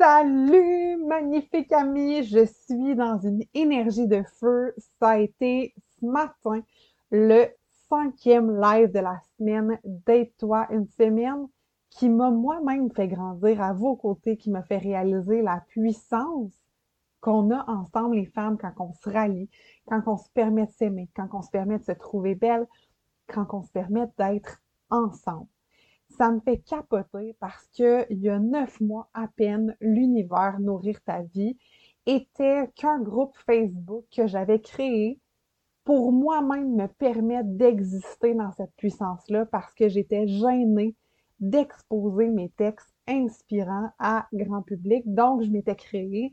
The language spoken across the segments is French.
Salut, magnifique ami! Je suis dans une énergie de feu. Ça a été ce matin le cinquième live de la semaine Date-toi une semaine qui m'a moi-même fait grandir à vos côtés, qui m'a fait réaliser la puissance qu'on a ensemble les femmes quand on se rallie, quand on se permet de s'aimer, quand on se permet de se trouver belle, quand on se permet d'être ensemble ça me fait capoter parce que il y a neuf mois à peine, l'univers Nourrir ta vie était qu'un groupe Facebook que j'avais créé pour moi-même me permettre d'exister dans cette puissance-là parce que j'étais gênée d'exposer mes textes inspirants à grand public. Donc, je m'étais créé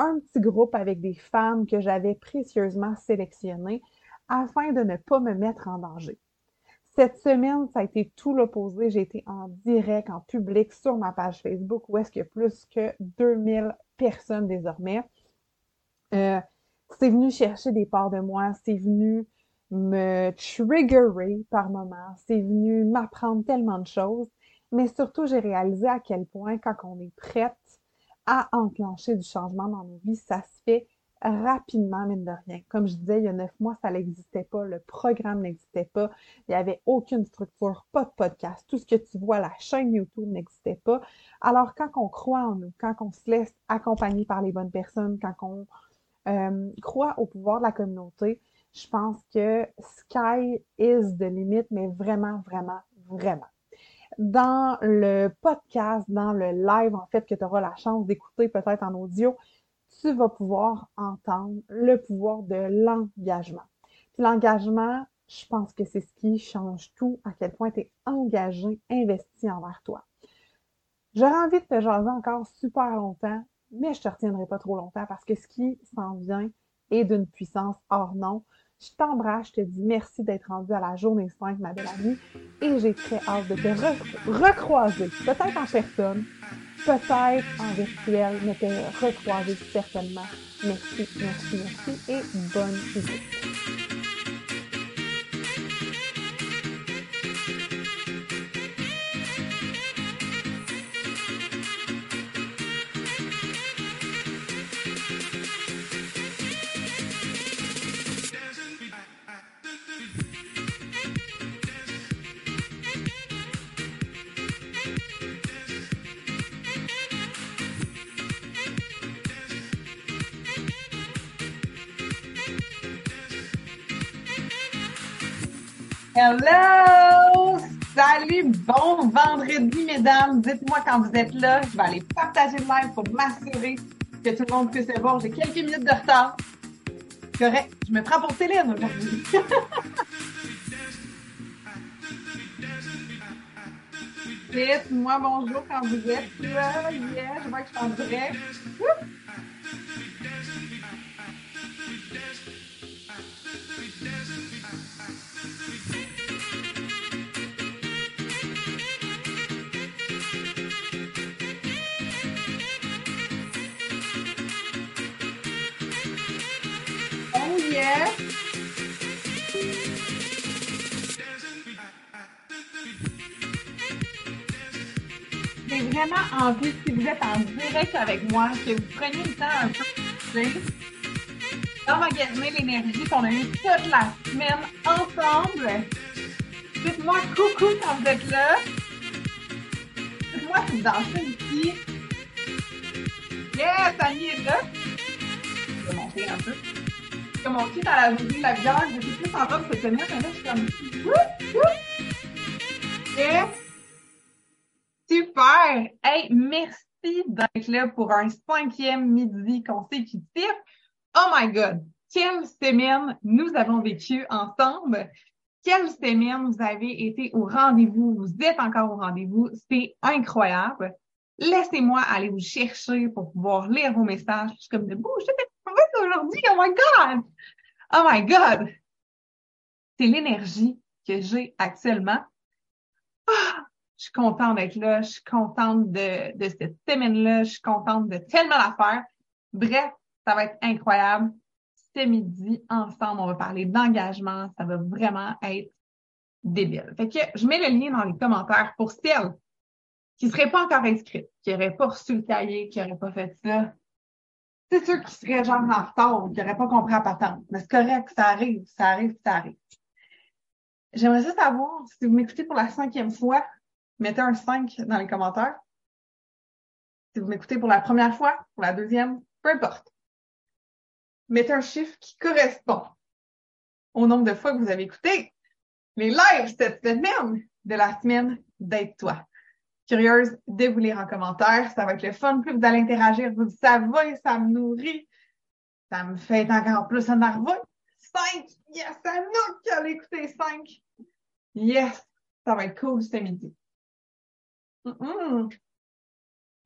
un petit groupe avec des femmes que j'avais précieusement sélectionnées afin de ne pas me mettre en danger. Cette semaine, ça a été tout l'opposé. J'ai été en direct, en public sur ma page Facebook où est-ce qu'il y a plus que 2000 personnes désormais. Euh, c'est venu chercher des parts de moi, c'est venu me triggerer par moments, c'est venu m'apprendre tellement de choses, mais surtout j'ai réalisé à quel point quand on est prête à enclencher du changement dans nos vies, ça se fait rapidement, mine de rien. Comme je disais, il y a neuf mois, ça n'existait pas, le programme n'existait pas, il n'y avait aucune structure, pas de podcast, tout ce que tu vois, la chaîne YouTube n'existait pas. Alors, quand on croit en nous, quand on se laisse accompagner par les bonnes personnes, quand on euh, croit au pouvoir de la communauté, je pense que sky is the limit, mais vraiment, vraiment, vraiment. Dans le podcast, dans le live, en fait, que tu auras la chance d'écouter peut-être en audio, tu vas pouvoir entendre le pouvoir de l'engagement. Puis l'engagement, je pense que c'est ce qui change tout, à quel point tu es engagé, investi envers toi. J'aurais envie de te jaser encore super longtemps, mais je te retiendrai pas trop longtemps parce que ce qui s'en vient est d'une puissance hors nom. Je t'embrasse, je te dis merci d'être rendu à la journée 5, ma belle amie, et j'ai très hâte de te recroiser, peut-être en personne, peut-être en virtuel, mais te recroiser certainement. Merci, merci, merci et bonne visite. Hello! Salut! Bon vendredi, mesdames! Dites-moi quand vous êtes là. Je vais aller partager le live pour m'assurer que tout le monde puisse le voir. J'ai quelques minutes de retard. Correct. Je me prends pour Céline aujourd'hui. Dites-moi bonjour quand vous êtes là. Yeah, je vois que je suis en direct. J'ai vraiment envie, si vous êtes en direct avec moi, que vous preniez le temps un peu d'emmagasiner l'énergie qu'on a eue toute la semaine ensemble. Dites-moi coucou quand vous êtes là. Dites-moi si vous dansez ici. Yes, Annie est là. Je vais monter un peu comme mon kit à la de la bière, j'étais plus en robe cette semaine, mais là, je suis comme, Yes! Super! Hey, merci d'être là pour un cinquième midi consécutif. Oh my God! Quelle semaine nous avons vécu ensemble! Quelle semaine vous avez été au rendez-vous, vous êtes encore au rendez-vous, c'est incroyable. Laissez-moi aller vous chercher pour pouvoir lire vos messages. Je suis comme de aujourd'hui. Oh my God! Oh my God! C'est l'énergie que j'ai actuellement. Ah, je suis contente d'être là. Je suis contente de, de cette semaine-là. Je suis contente de tellement la faire. Bref, ça va être incroyable. Ce midi, ensemble, on va parler d'engagement. Ça va vraiment être débile. Fait que je mets le lien dans les commentaires pour celles qui ne seraient pas encore inscrites, qui n'auraient pas reçu le cahier, qui n'auraient pas fait ça, c'est sûr qu'ils seraient genre en retard ou qui n'auraient pas compris à patente. Mais c'est correct, ça arrive, ça arrive, ça arrive. J'aimerais juste savoir, si vous m'écoutez pour la cinquième fois, mettez un 5 dans les commentaires. Si vous m'écoutez pour la première fois, pour la deuxième, peu importe. Mettez un chiffre qui correspond au nombre de fois que vous avez écouté les lives cette semaine de la semaine d'Aide-toi. Curieuse de vous lire en commentaire. Ça va être le fun. Plus vous allez interagir, vous ça va et ça me nourrit. Ça me fait encore plus énerver. 5! Yes! Anouk qui a écouté 5! Yes! Ça va être cool ce midi.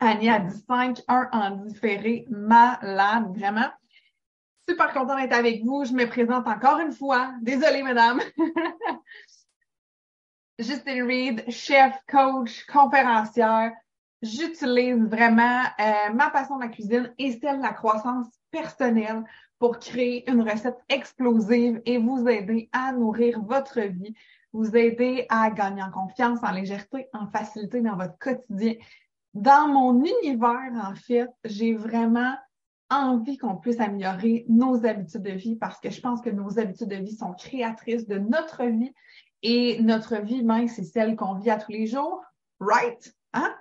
Annie a dit 5, 1 en différé. Malade, vraiment. Super content d'être avec vous. Je me présente encore une fois. Désolée, madame. Justine Reed, chef, coach, conférencière. J'utilise vraiment euh, ma passion de la cuisine et celle de la croissance personnelle pour créer une recette explosive et vous aider à nourrir votre vie, vous aider à gagner en confiance, en légèreté, en facilité dans votre quotidien. Dans mon univers, en fait, j'ai vraiment envie qu'on puisse améliorer nos habitudes de vie parce que je pense que nos habitudes de vie sont créatrices de notre vie et notre vie même, c'est celle qu'on vit à tous les jours, right? Hein?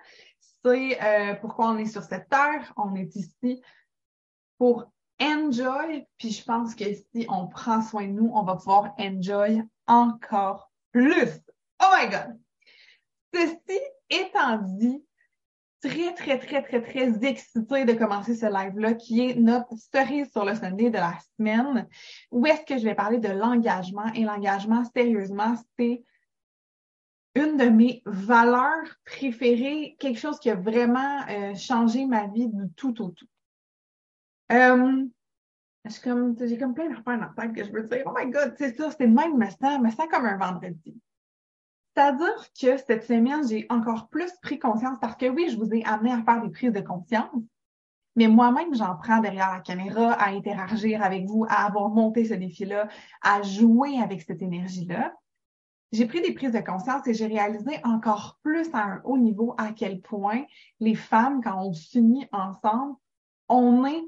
C'est euh, pourquoi on est sur cette terre, on est ici pour enjoy, puis je pense que si on prend soin de nous, on va pouvoir enjoy encore plus. Oh my God! Ceci étant dit, très, très, très, très, très excitée de commencer ce live-là, qui est notre cerise sur le Sunday de la semaine, où est-ce que je vais parler de l'engagement? Et l'engagement, sérieusement, c'est une de mes valeurs préférées, quelque chose qui a vraiment euh, changé ma vie du tout au tout. Euh, j'ai comme, comme plein d'affaires dans la tête que je veux dire, oh my god, c'est ça, c'est le même, me sens, me sens comme un vendredi. C'est-à-dire que cette semaine, j'ai encore plus pris conscience parce que oui, je vous ai amené à faire des prises de conscience, mais moi-même, j'en prends derrière la caméra à interagir avec vous, à avoir monté ce défi-là, à jouer avec cette énergie-là. J'ai pris des prises de conscience et j'ai réalisé encore plus à un haut niveau à quel point les femmes, quand on s'unit ensemble, on est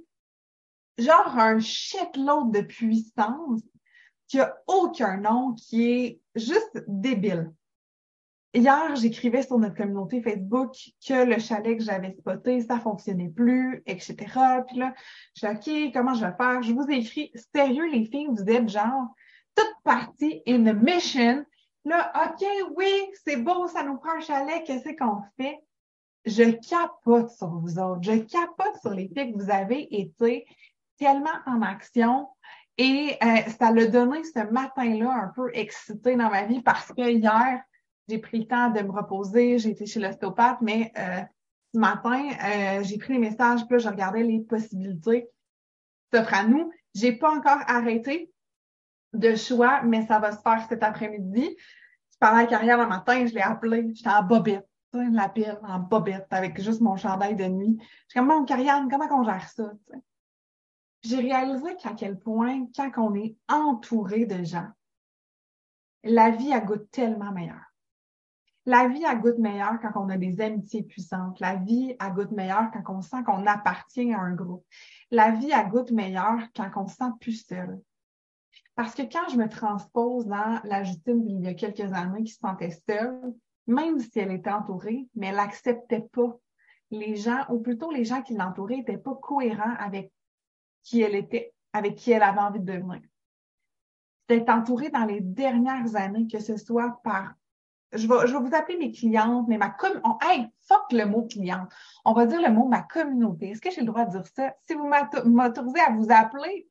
genre un shitload de puissance qui a aucun nom, qui est juste débile. Hier, j'écrivais sur notre communauté Facebook que le chalet que j'avais spoté, ça fonctionnait plus, etc. Puis là, je suis OK, comment je vais faire? Je vous ai écrit, sérieux, les filles, vous êtes genre toute partie in a mission. Là, OK, oui, c'est beau, ça nous prend un chalet, qu'est-ce qu'on fait? Je capote sur vous autres. Je capote sur les filles que vous avez été tellement en action. Et euh, ça l'a donné ce matin-là un peu excité dans ma vie parce que hier, j'ai pris le temps de me reposer, j'ai été chez l'ostéopathe, mais euh, ce matin, euh, j'ai pris les messages, puis là, je regardais les possibilités qui s'offrent à nous. J'ai pas encore arrêté de choix, mais ça va se faire cet après-midi. Je parlais à Carrière le matin, je l'ai appelé, j'étais en bobette, je l'appelle en bobette, avec juste mon chandail de nuit. Je suis comme, mon Carrière, comment on gère ça? J'ai réalisé qu'à quel point, quand on est entouré de gens, la vie a goût tellement meilleure. La vie a goût meilleure quand on a des amitiés puissantes. La vie a goût meilleure quand on sent qu'on appartient à un groupe. La vie a goût meilleure quand on se sent plus seul. Parce que quand je me transpose dans la Justine il y a quelques années qui se sentait seule, même si elle était entourée, mais elle n'acceptait pas les gens, ou plutôt les gens qui l'entouraient n'étaient pas cohérents avec qui elle était, avec qui elle avait envie de devenir. D'être entourée dans les dernières années, que ce soit par je vais, je vais vous appeler mes clientes, mais ma com on, hey, fuck le mot cliente. On va dire le mot ma communauté. Est-ce que j'ai le droit de dire ça? Si vous m'autorisez à vous appeler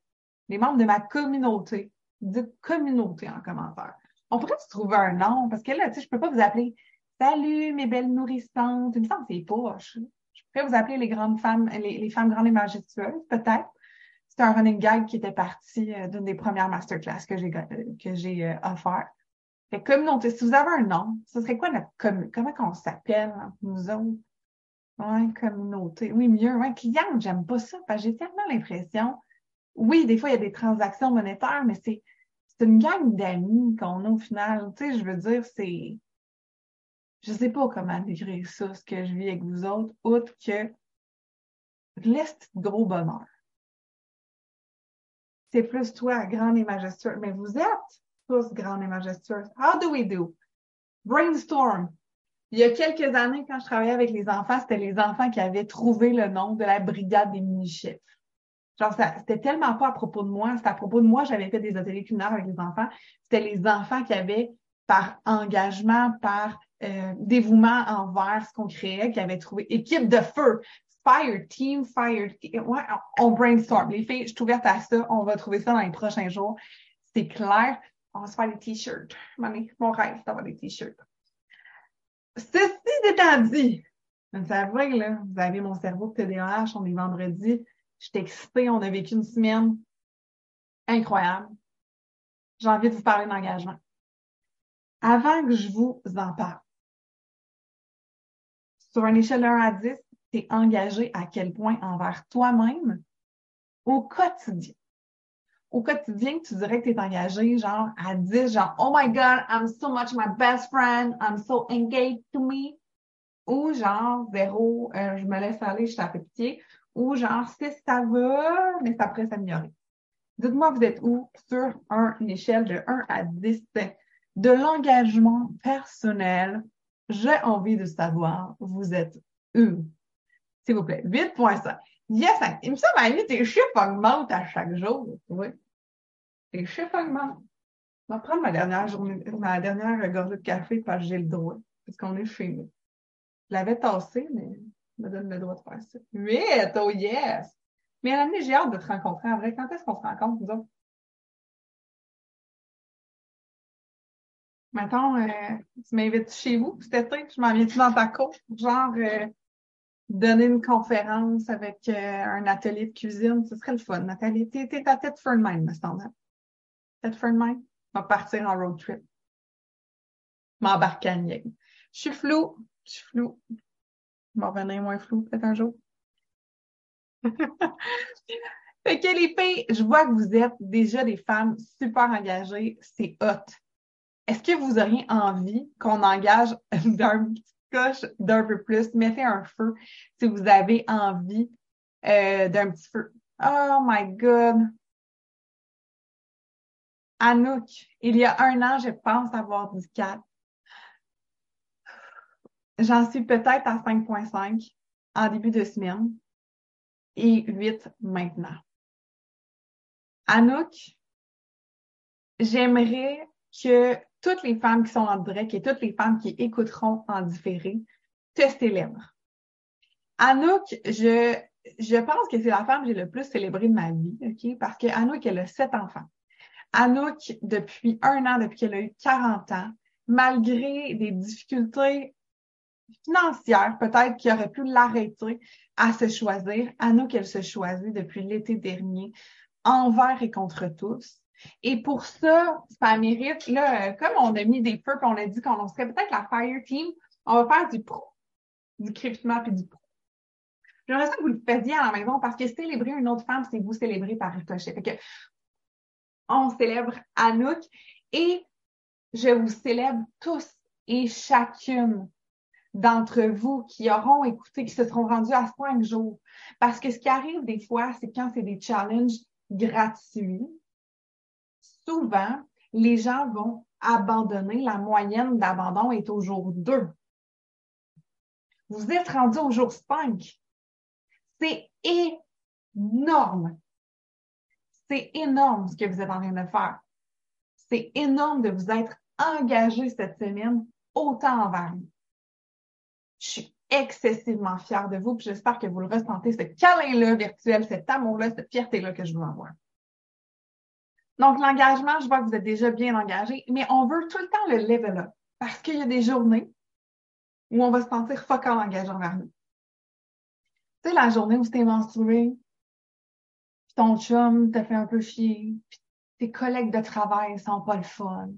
les membres de ma communauté, dites communauté en commentaire. On pourrait se trouver un nom, parce que là, tu sais, je peux pas vous appeler Salut, mes belles nourrissantes. Il me semble c'est poche. Je pourrais vous appeler les grandes femmes, les, femmes grandes et majestueuses, peut-être. C'est un running gag qui était parti euh, d'une des premières masterclass que j'ai que j'ai euh, offert communauté, si vous avez un nom, ce serait quoi notre communauté? Comment qu'on s'appelle nous autres? Ouais, communauté. Oui, mieux. Ouais, client, j'aime pas ça que j'ai tellement l'impression. Oui, des fois, il y a des transactions monétaires, mais c'est, une gang d'amis qu'on a au final. Tu sais, je veux dire, c'est, je sais pas comment décrire ça, ce que je vis avec vous autres, autre que l'est gros bonheur. C'est plus toi, grande et majestueuse. Mais vous êtes tous grande et majestueuse. How do we do? Brainstorm. Il y a quelques années, quand je travaillais avec les enfants, c'était les enfants qui avaient trouvé le nom de la brigade des mini-chefs. Genre, c'était tellement pas à propos de moi, c'était à propos de moi, j'avais fait des ateliers culinaires avec les enfants. C'était les enfants qui avaient, par engagement, par euh, dévouement envers ce qu'on créait, qui avaient trouvé équipe de feu, fire team, fire, ouais, on brainstorm. Les filles, je suis ouverte à ça, on va trouver ça dans les prochains jours. C'est clair. On va se faire des t-shirts. Mon rêve, c'est d'avoir des t-shirts. Ceci étant dit, vrai que là, vous avez mon cerveau TDAH, on est vendredi. Je suis excitée, on a vécu une semaine incroyable. J'ai envie de vous parler d'engagement. Avant que je vous en parle, sur une échelle de 1 à 10, tu es engagé à quel point envers toi-même au quotidien? Au quotidien, tu dirais que tu es engagé genre à 10, genre Oh my God, I'm so much my best friend, I'm so engaged to me. Ou genre zéro, euh, je me laisse aller, je t'appelle pitié. Ou genre 6, ça va, mais ça pourrait s'améliorer. Dites-moi, vous êtes où sur une échelle de 1 à 10 de l'engagement personnel? J'ai envie de savoir, vous êtes où? S'il vous plaît. 8.5. Yes, il me semble, à tes chiffres augmentent à chaque jour. Oui. Tes chiffres augmentent. Je vais prendre ma dernière journée, ma dernière gorgée de café parce que j'ai le droit. Parce qu'on est chez nous. Je l'avais tassé, mais je me donne le droit de faire ça. 8! Oh yes! Mais à j'ai hâte de te rencontrer en vrai. Quand est-ce qu'on se rencontre, nous autres? Mettons, euh, tu m'invites chez vous cet été, je m'en viens-tu dans ta cour? Genre, euh, donner une conférence avec euh, un atelier de cuisine, ce serait le fun. Nathalie, t'es, ta tête for mind, me semble. Tête for mind? On va partir en road trip. M'embarquer à Je suis flou. Je suis flou. Je vais revenir moins flou peut-être un jour. fait que les filles, je vois que vous êtes déjà des femmes super engagées. C'est hot. Est-ce que vous auriez envie qu'on engage d'un petit coche d'un peu plus, mettez un feu si vous avez envie euh, d'un petit feu. Oh my God! Anouk, il y a un an, je pense avoir dit 4. J'en suis peut-être à 5.5 en début de semaine et 8 maintenant. Anouk, j'aimerais que toutes les femmes qui sont en direct et toutes les femmes qui écouteront en différé te célèbrent. Anouk, je, je pense que c'est la femme que j'ai le plus célébrée de ma vie? Parce que Anouk, elle a sept enfants. Anouk, depuis un an, depuis qu'elle a eu 40 ans, malgré des difficultés financières, peut-être qui aurait pu l'arrêter à se choisir, Anouk, elle se choisit depuis l'été dernier, envers et contre tous. Et pour ça, ça mérite, là, comme on a mis des feux et on a dit qu'on serait peut-être la Fire Team, on va faire du pro, du crépitement puis du pro. J'aimerais ça que vous le faisiez à la maison parce que célébrer une autre femme, c'est vous célébrer par ricochet. Fait que on célèbre Anouk et je vous célèbre tous et chacune d'entre vous qui auront écouté, qui se seront rendus à cinq jours. Parce que ce qui arrive des fois, c'est quand c'est des challenges gratuits, souvent, les gens vont abandonner. La moyenne d'abandon est au jour 2. Vous êtes rendu au jour 5. C'est énorme. C'est énorme ce que vous êtes en train de faire. C'est énorme de vous être engagé cette semaine autant envers nous. Je suis excessivement fière de vous, et j'espère que vous le ressentez, ce câlin-là virtuel, cet amour-là, cette fierté-là que je vous envoie. Donc, l'engagement, je vois que vous êtes déjà bien engagé, mais on veut tout le temps le level up parce qu'il y a des journées où on va se sentir fucking engagé envers nous. Tu sais, la journée où es menstrué, puis ton chum t'a fait un peu chier, puis tes collègues de travail sont pas le fun.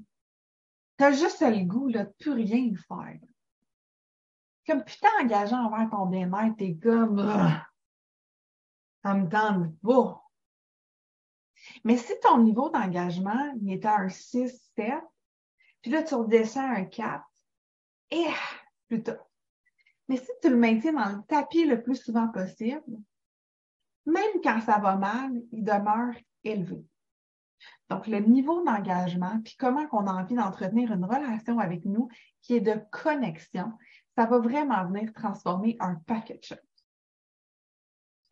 T'as juste le goût là, de plus rien faire. Comme putain engageant envers ton bien-être, t'es comme ça me tente pas. Mais si ton niveau d'engagement il à un 6, 7, puis là, tu redescends à un 4, et plus tough. Mais si tu le maintiens dans le tapis le plus souvent possible, même quand ça va mal, il demeure élevé. Donc, le niveau d'engagement, puis comment on a envie d'entretenir une relation avec nous qui est de connexion, ça va vraiment venir transformer un paquet de choses.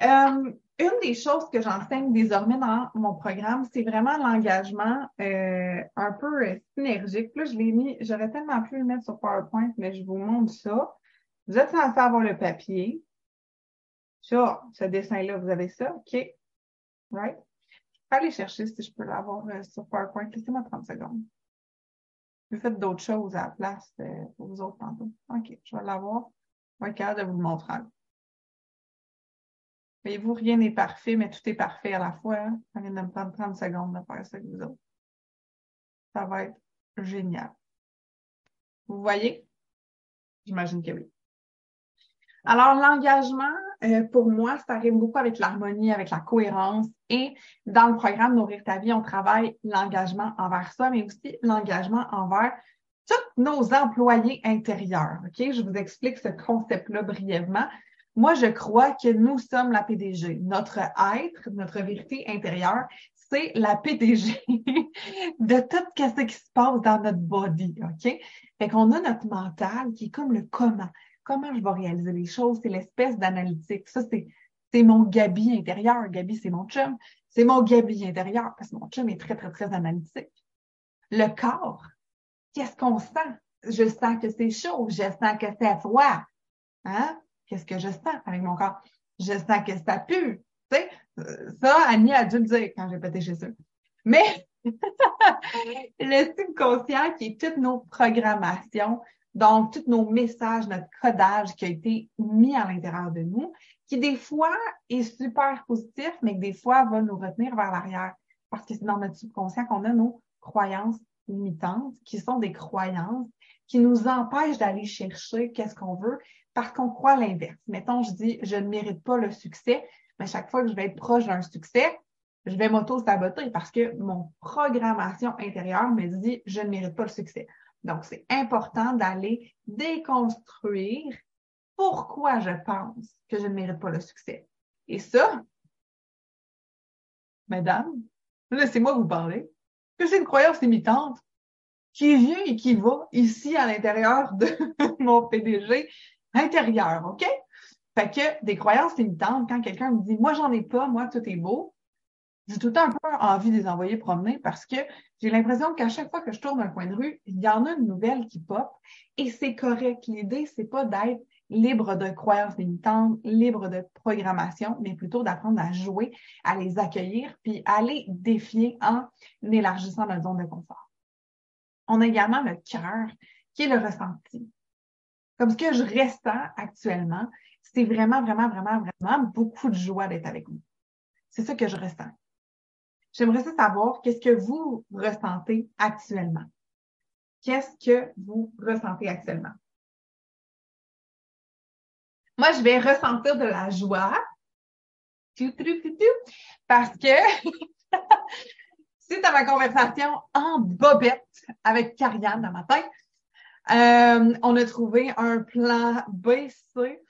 Euh, une des choses que j'enseigne désormais dans mon programme, c'est vraiment l'engagement euh, un peu synergique. Là, je l'ai mis, j'aurais tellement pu le mettre sur PowerPoint, mais je vous montre ça. Vous êtes censé avoir le papier. Ça, ce dessin-là, vous avez ça, OK? Right? Aller chercher si je peux l'avoir euh, sur PowerPoint. Laissez-moi 30 secondes. Je faites d'autres choses à la place pour vous autres tantôt. OK, je vais l'avoir. Je vais être de vous le montrer. Voyez-vous, rien n'est parfait, mais tout est parfait à la fois. Hein. Ça vient de me prendre 30 secondes de faire ça avec vous autres. Ça va être génial. Vous voyez? J'imagine que oui. Alors, l'engagement, euh, pour moi, ça arrive beaucoup avec l'harmonie, avec la cohérence. Et dans le programme Nourrir ta vie, on travaille l'engagement envers soi, mais aussi l'engagement envers tous nos employés intérieurs. OK? Je vous explique ce concept-là brièvement. Moi, je crois que nous sommes la PDG. Notre être, notre vérité intérieure, c'est la PDG de tout ce qui se passe dans notre body, OK? Fait qu'on a notre mental qui est comme le comment. Comment je vais réaliser les choses? C'est l'espèce d'analytique. Ça, c'est, c'est mon Gabi intérieur. Gabi, c'est mon chum. C'est mon Gabi intérieur parce que mon chum est très, très, très analytique. Le corps, qu'est-ce qu'on sent? Je sens que c'est chaud. Je sens que c'est froid. Hein? Qu'est-ce que je sens avec mon corps? Je sens que ça pue. Tu sais, ça, Annie a dû le dire quand j'ai pété chez eux. Mais le subconscient qui est toutes nos programmations, donc tous nos messages, notre codage qui a été mis à l'intérieur de nous, qui des fois est super positif, mais que des fois va nous retenir vers l'arrière. Parce que c'est dans notre subconscient qu'on a nos croyances limitantes, qui sont des croyances qui nous empêchent d'aller chercher qu'est-ce qu'on veut, parce qu'on croit l'inverse. Mettons, je dis, je ne mérite pas le succès, mais chaque fois que je vais être proche d'un succès, je vais m'auto-saboter parce que mon programmation intérieure me dit, je ne mérite pas le succès. Donc, c'est important d'aller déconstruire pourquoi je pense que je ne mérite pas le succès. Et ça, mesdames, laissez-moi vous parler, que c'est une croyance limitante qui vient et qui va ici à l'intérieur de mon PDG intérieur, OK? Fait que des croyances limitantes, quand quelqu'un me dit, moi, j'en ai pas, moi, tout est beau, j'ai tout le temps un peu envie de les envoyer promener parce que j'ai l'impression qu'à chaque fois que je tourne un coin de rue, il y en a une nouvelle qui pop et c'est correct. L'idée, c'est pas d'être libre de croyances limitantes, libre de programmation, mais plutôt d'apprendre à jouer, à les accueillir, puis à les défier en élargissant notre zone de confort. On a également le cœur, qui est le ressenti. Comme ce que je ressens actuellement, c'est vraiment, vraiment, vraiment, vraiment beaucoup de joie d'être avec vous. C'est ça que je ressens. J'aimerais savoir qu'est-ce que vous ressentez actuellement? Qu'est-ce que vous ressentez actuellement? Moi, je vais ressentir de la joie. Parce que suite à ma conversation en bobette avec Karianne dans ma tête, euh, on a trouvé un plan BC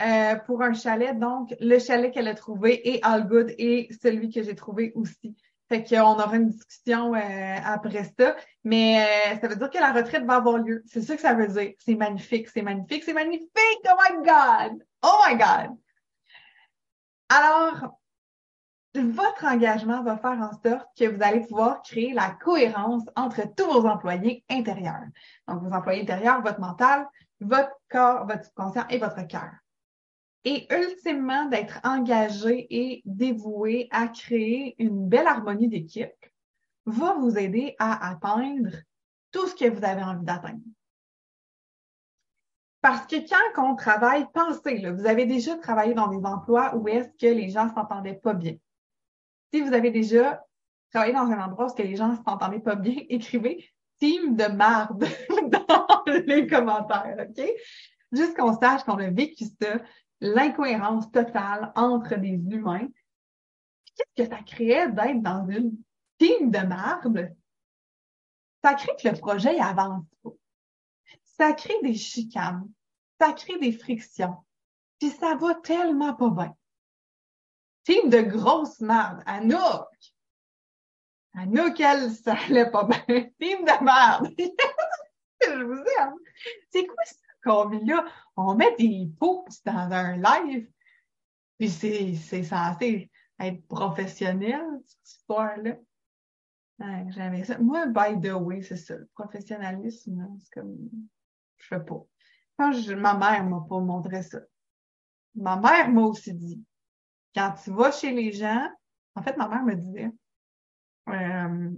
euh, pour un chalet. Donc, le chalet qu'elle a trouvé est All Good et celui que j'ai trouvé aussi. Fait qu'on aura une discussion euh, après ça. Mais ça veut dire que la retraite va avoir lieu. C'est ça que ça veut dire. C'est magnifique, c'est magnifique, c'est magnifique. Oh my God! Oh my God! Alors, votre engagement va faire en sorte que vous allez pouvoir créer la cohérence entre tous vos employés intérieurs. Donc, vos employés intérieurs, votre mental, votre corps, votre subconscient et votre cœur. Et ultimement, d'être engagé et dévoué à créer une belle harmonie d'équipe va vous aider à atteindre tout ce que vous avez envie d'atteindre. Parce que quand on travaille, pensez, là, vous avez déjà travaillé dans des emplois où est-ce que les gens s'entendaient pas bien. Si vous avez déjà travaillé dans un endroit où les gens s'entendaient pas bien, écrivez team de marde dans les commentaires, OK? Juste qu'on sache qu'on a vécu ça, l'incohérence totale entre des humains. Qu'est-ce que ça créait d'être dans une team de marde? Ça crée que le projet avance pas. Ça crée des chicanes. ça crée des frictions. Puis ça va tellement pas bien. Team de grosse merde. Anouk. Anouk, elle, ça allait pas bien. Team de merde. Je vous aime. C'est quoi ça? Qu'on là? On met des posts dans un live. Puis c'est, censé être professionnel, cette histoire-là. j'avais ça. Moi, by the way, c'est ça. Le professionnalisme, c'est comme, je fais pas. Ma mère m'a pas montré ça. Ma mère m'a aussi dit, quand tu vas chez les gens, en fait, ma mère me disait, euh,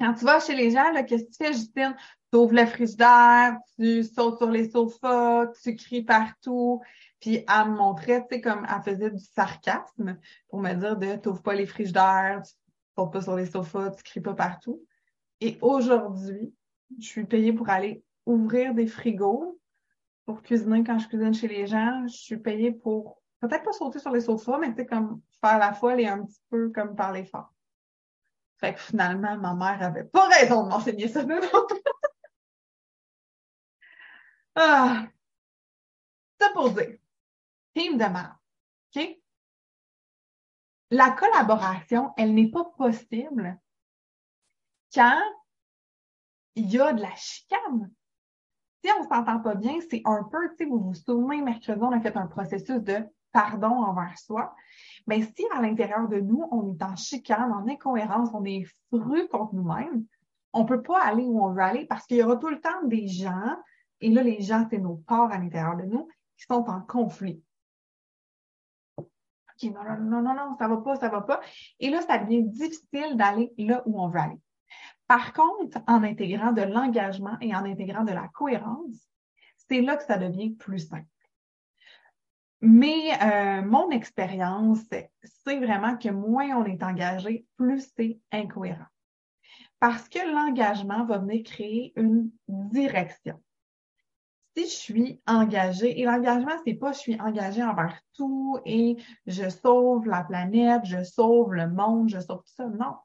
quand tu vas chez les gens, qu'est-ce que tu fais, Justine? Tu ouvres le frigidaire, tu sautes sur les sofas, tu cries partout. Puis elle me montrait, tu sais, comme elle faisait du sarcasme pour me dire de t'ouvres pas les frigidaires, tu sautes pas sur les sofas, tu cries pas partout. Et aujourd'hui, je suis payée pour aller ouvrir des frigos pour cuisiner quand je cuisine chez les gens. Je suis payée pour peut-être pas sauter sur les sofas, mais tu sais, comme faire la folle et un petit peu comme parler fort. Fait que finalement, ma mère avait pas raison de m'enseigner ça. ah. Ça pour dire. Team de merde. OK? La collaboration, elle n'est pas possible quand il y a de la chicane. Si on s'entend pas bien, c'est un peu, tu vous vous souvenez, mercredi, on a fait un processus de pardon envers soi. Mais si à l'intérieur de nous, on est en chicane, en incohérence, on est fru contre nous-mêmes, on peut pas aller où on veut aller parce qu'il y aura tout le temps des gens, et là, les gens, c'est nos corps à l'intérieur de nous, qui sont en conflit. OK, non, non, non, non, non, ça va pas, ça va pas. Et là, ça devient difficile d'aller là où on veut aller. Par contre, en intégrant de l'engagement et en intégrant de la cohérence, c'est là que ça devient plus simple. Mais euh, mon expérience, c'est vraiment que moins on est engagé, plus c'est incohérent. Parce que l'engagement va venir créer une direction. Si je suis engagée, et l'engagement, c'est pas je suis engagée envers tout et je sauve la planète, je sauve le monde, je sauve tout ça. Non.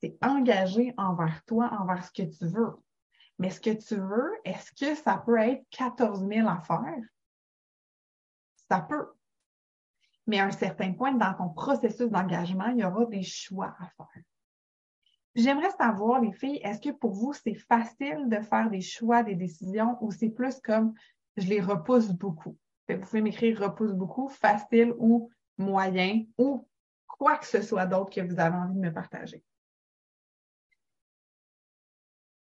C'est engagé envers toi, envers ce que tu veux. Mais ce que tu veux, est-ce que ça peut être 14 000 affaires? Ça peut. Mais à un certain point, dans ton processus d'engagement, il y aura des choix à faire. J'aimerais savoir, les filles, est-ce que pour vous, c'est facile de faire des choix, des décisions, ou c'est plus comme je les repousse beaucoup? Vous pouvez m'écrire repousse beaucoup, facile ou moyen, ou quoi que ce soit d'autre que vous avez envie de me partager.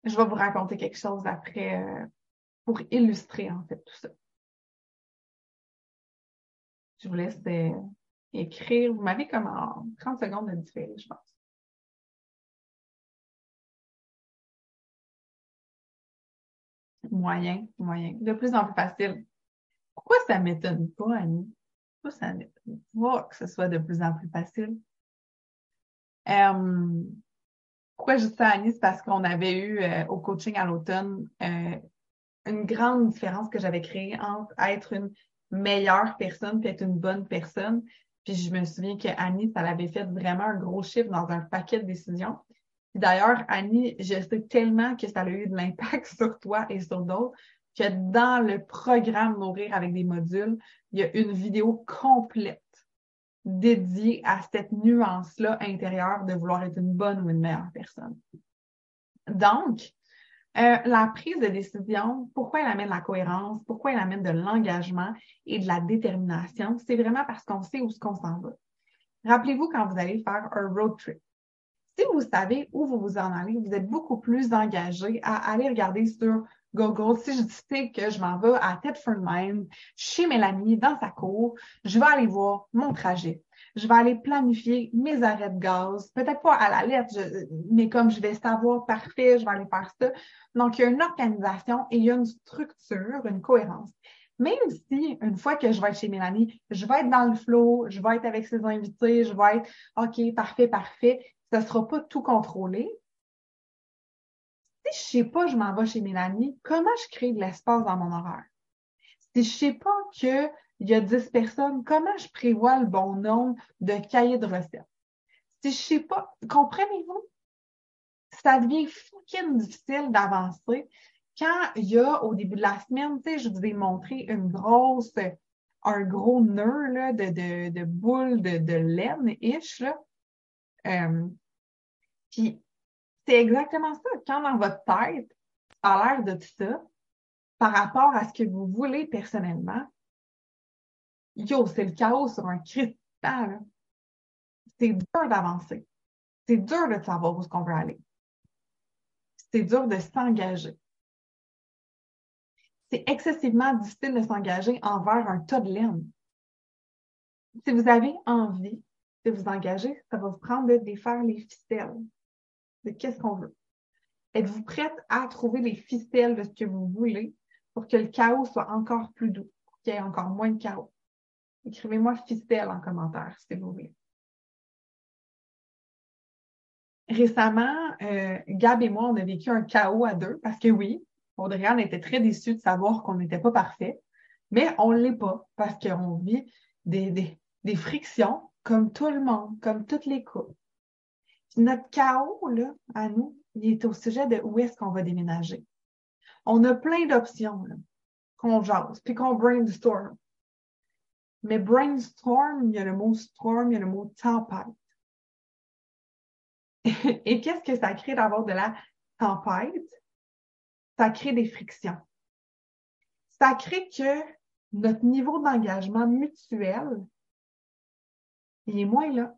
Je vais vous raconter quelque chose après euh, pour illustrer en fait tout ça. Je vous laisse euh, écrire. Vous m'avez comme en 30 secondes de différer, je pense. Moyen, moyen. De plus en plus facile. Pourquoi ça ne m'étonne pas, Annie? Pourquoi ça m'étonne pas que ce soit de plus en plus facile? Euh, pourquoi je dis ça, Annie? C'est parce qu'on avait eu euh, au coaching à l'automne une grande différence que j'avais créée entre être une meilleure personne puis être une bonne personne. Puis je me souviens que Annie, ça l'avait fait vraiment un gros chiffre dans un paquet de décisions. D'ailleurs, Annie, je sais tellement que ça a eu de l'impact sur toi et sur d'autres que dans le programme Nourrir avec des modules, il y a une vidéo complète dédiée à cette nuance-là intérieure de vouloir être une bonne ou une meilleure personne. Donc, euh, la prise de décision, pourquoi elle amène la cohérence, pourquoi elle amène de l'engagement et de la détermination, c'est vraiment parce qu'on sait où ce qu'on s'en va. Rappelez-vous quand vous allez faire un road trip. Si vous savez où vous vous en allez, vous êtes beaucoup plus engagé à aller regarder sur Google. Si je sais que je m'en vais à Thetford Mine, chez Mélanie, dans sa cour, je vais aller voir mon trajet je vais aller planifier mes arrêts de gaz, peut-être pas à la lettre, mais comme je vais savoir parfait, je vais aller faire ça. Donc, il y a une organisation et il y a une structure, une cohérence. Même si, une fois que je vais être chez Mélanie, je vais être dans le flow, je vais être avec ses invités, je vais être OK, parfait, parfait, ça ne sera pas tout contrôlé. Si je ne sais pas, je m'en vais chez Mélanie, comment je crée de l'espace dans mon horaire? Si je ne sais pas que il y a 10 personnes, comment je prévois le bon nombre de cahiers de recettes? Si je sais pas, comprenez-vous? Ça devient fucking difficile d'avancer quand il y a au début de la semaine, tu sais, je vous ai montré une grosse, un gros nœud là, de, de, de boule de, de laine-ish, là. Euh, puis c'est exactement ça. Quand dans votre tête, ça a l'air de tout ça, par rapport à ce que vous voulez personnellement, yo, c'est le chaos sur un cristal. C'est dur d'avancer. C'est dur de savoir où est-ce qu'on veut aller. C'est dur de s'engager. C'est excessivement difficile de s'engager envers un tas de laine. Si vous avez envie de vous engager, ça va vous prendre de défaire les ficelles de qu'est-ce qu'on veut. Êtes-vous prête à trouver les ficelles de ce que vous voulez pour que le chaos soit encore plus doux, qu'il y ait encore moins de chaos? Écrivez-moi ficelle en commentaire si vous voulez. Récemment, euh, Gab et moi, on a vécu un chaos à deux parce que oui, Audrey était très déçus de savoir qu'on n'était pas parfait, mais on ne l'est pas parce qu'on vit des, des frictions comme tout le monde, comme toutes les couples. Notre chaos, là, à nous, il est au sujet de où est-ce qu'on va déménager. On a plein d'options, qu'on jase, puis qu'on brainstorm. Mais brainstorm, il y a le mot storm, il y a le mot tempête. Et qu'est-ce que ça crée d'avoir de la tempête? Ça crée des frictions. Ça crée que notre niveau d'engagement mutuel, il est moins là.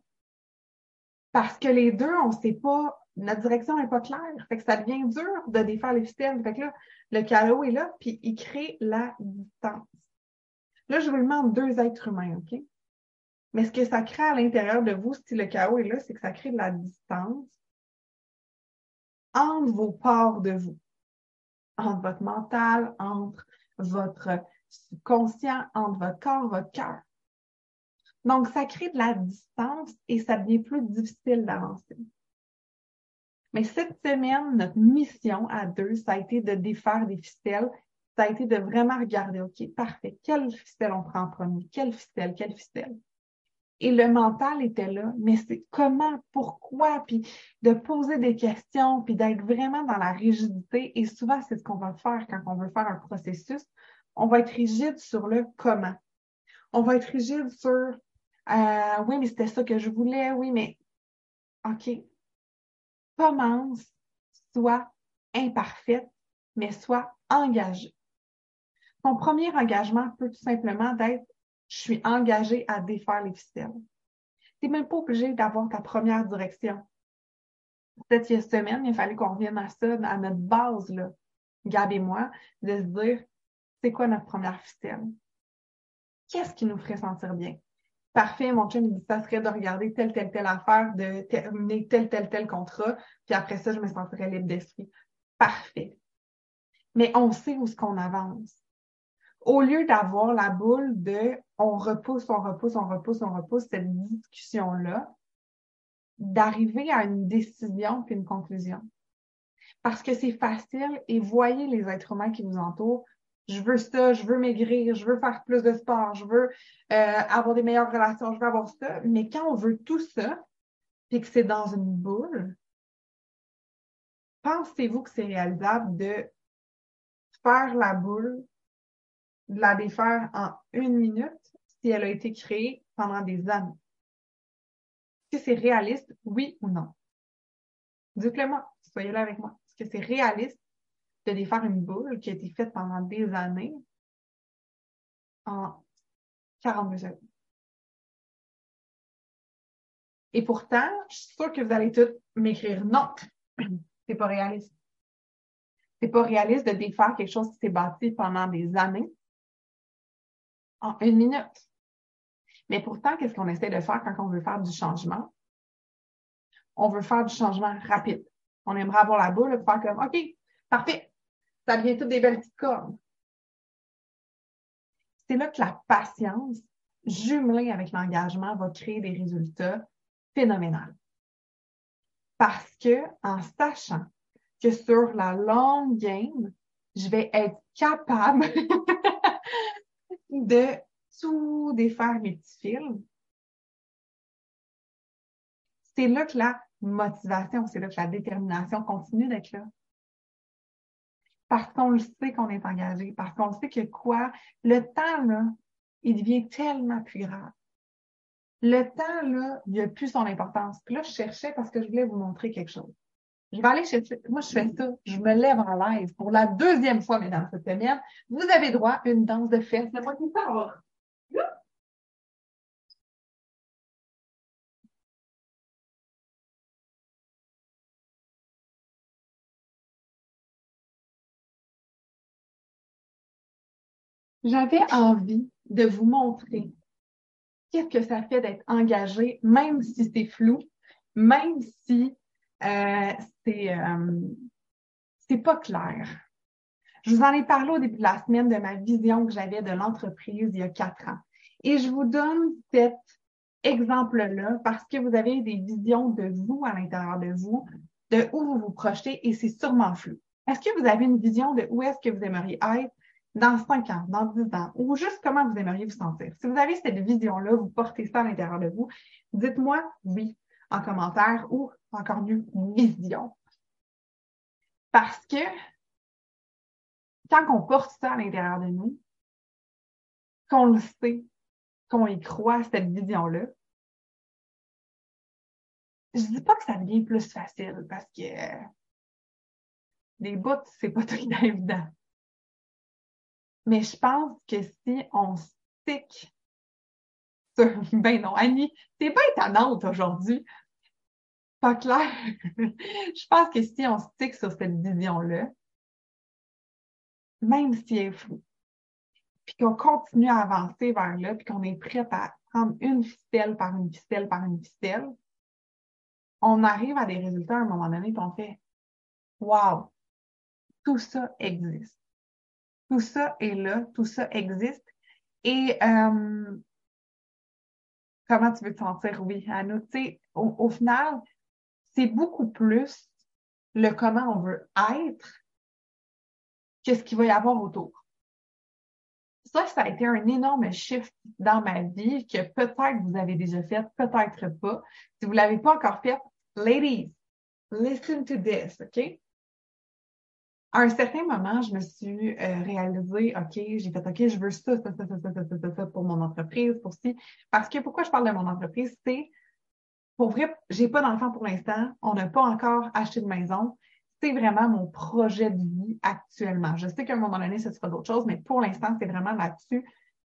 Parce que les deux, on ne sait pas, notre direction n'est pas claire. Fait que ça devient dur de défaire les systèmes. Fait que là, le chaos est là, puis il crée la distance. Là, je vous demande deux êtres humains, OK? Mais ce que ça crée à l'intérieur de vous, si le chaos est là, c'est que ça crée de la distance entre vos parts de vous, entre votre mental, entre votre subconscient, entre votre corps, votre cœur. Donc, ça crée de la distance et ça devient plus difficile d'avancer. Mais cette semaine, notre mission à deux, ça a été de défaire des ficelles. Ça a été de vraiment regarder, OK, parfait, quelle ficelle on prend en premier? Quelle ficelle? Quelle ficelle? Et le mental était là, mais c'est comment, pourquoi, puis de poser des questions, puis d'être vraiment dans la rigidité. Et souvent, c'est ce qu'on va faire quand on veut faire un processus. On va être rigide sur le comment. On va être rigide sur euh, oui, mais c'était ça que je voulais, oui, mais OK. Commence, sois imparfaite, mais sois engagée. Ton premier engagement peut tout simplement être je suis engagée à défaire les ficelles. Tu n'es même pas obligé d'avoir ta première direction. Cette semaine, il fallait qu'on revienne à ça, à notre base, là, Gab et moi, de se dire c'est quoi notre première ficelle? Qu'est-ce qui nous ferait sentir bien? Parfait, mon chum, il dit, ça serait de regarder telle, telle, telle affaire, de terminer tel, tel, tel contrat, puis après ça, je me sentirais libre d'esprit. Parfait. Mais on sait où est-ce qu'on avance. Au lieu d'avoir la boule de on repousse, on repousse, on repousse, on repousse cette discussion-là, d'arriver à une décision puis une conclusion. Parce que c'est facile et voyez les êtres humains qui vous entourent, je veux ça, je veux maigrir, je veux faire plus de sport, je veux euh, avoir des meilleures relations, je veux avoir ça. Mais quand on veut tout ça, puis que c'est dans une boule, pensez-vous que c'est réalisable de faire la boule, de la défaire en une minute si elle a été créée pendant des années? Est-ce que c'est réaliste, oui ou non? Dites-le moi, soyez là avec moi. Est-ce que c'est réaliste de défaire une boule qui a été faite pendant des années en 42 secondes. Et pourtant, je suis sûre que vous allez tous m'écrire non, c'est pas réaliste. C'est pas réaliste de défaire quelque chose qui s'est bâti pendant des années en une minute. Mais pourtant, qu'est-ce qu'on essaie de faire quand on veut faire du changement? On veut faire du changement rapide. On aimerait avoir la boule, faire comme, OK, parfait, ça devient toutes des belles petites cornes. C'est là que la patience, jumelée avec l'engagement, va créer des résultats phénoménaux. Parce que, en sachant que sur la longue game, je vais être capable de tout défaire mes petits fils, c'est là que la motivation, c'est là que la détermination continue d'être là. Parce qu'on le sait qu'on est engagé, parce qu'on sait que quoi, le temps, là, il devient tellement plus grave. Le temps, là, il a plus son importance. Puis là, je cherchais parce que je voulais vous montrer quelque chose. Je vais aller chercher. Moi, je fais ça. Je me lève en live pour la deuxième fois, mesdames, cette semaine. Vous avez droit à une danse de fesses. C'est moi qui sors. J'avais envie de vous montrer qu'est-ce que ça fait d'être engagé, même si c'est flou, même si euh, c'est euh, pas clair. Je vous en ai parlé au début de la semaine de ma vision que j'avais de l'entreprise il y a quatre ans. Et je vous donne cet exemple-là parce que vous avez des visions de vous à l'intérieur de vous, de où vous vous projetez et c'est sûrement flou. Est-ce que vous avez une vision de où est-ce que vous aimeriez être dans cinq ans, dans dix ans, ou juste comment vous aimeriez vous sentir. Si vous avez cette vision-là, vous portez ça à l'intérieur de vous, dites-moi oui en commentaire ou encore mieux, vision. Parce que quand on porte ça à l'intérieur de nous, qu'on le sait, qu'on y croit, cette vision-là, je dis pas que ça devient plus facile parce que les bouts, c'est pas tout évident. Mais je pense que si on stick sur... Ben non, Annie, t'es pas étonnante aujourd'hui. Pas clair. je pense que si on stick sur cette vision-là, même si elle est floue, puis qu'on continue à avancer vers là, puis qu'on est prêt à prendre une ficelle par une ficelle par une ficelle, on arrive à des résultats à un moment donné, puis on fait Wow, tout ça existe. Tout ça est là, tout ça existe. Et euh, comment tu veux te sentir? Oui, Anna. Tu sais, au, final, c'est beaucoup plus le comment on veut être quest ce qu'il va y avoir autour. Ça, ça a été un énorme shift dans ma vie que peut-être vous avez déjà fait, peut-être pas. Si vous l'avez pas encore fait, ladies, listen to this, OK? À un certain moment, je me suis euh, réalisée, OK, j'ai fait, OK, je veux ça, ça, ça, ça, ça, ça, ça, ça pour mon entreprise, pour si. Parce que pourquoi je parle de mon entreprise, c'est, pour vrai, j'ai pas d'enfant pour l'instant, on n'a pas encore acheté de maison. C'est vraiment mon projet de vie actuellement. Je sais qu'à un moment donné, ce sera d'autres choses, mais pour l'instant, c'est vraiment là-dessus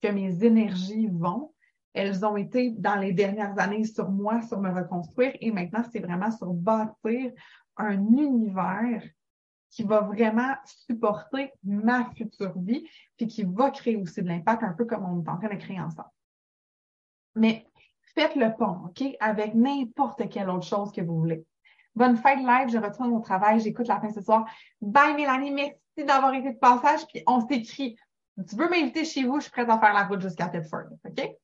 que mes énergies vont. Elles ont été dans les dernières années sur moi, sur me reconstruire, et maintenant, c'est vraiment sur bâtir un univers qui va vraiment supporter ma future vie, puis qui va créer aussi de l'impact, un peu comme on est en train de créer ensemble. Mais faites le pont, OK, avec n'importe quelle autre chose que vous voulez. Bonne fête live, je retourne au travail, j'écoute la fin ce soir. Bye Mélanie, merci d'avoir été de passage, puis on s'écrit. Tu veux m'inviter chez vous, je suis prête à faire la route jusqu'à Tedford, OK?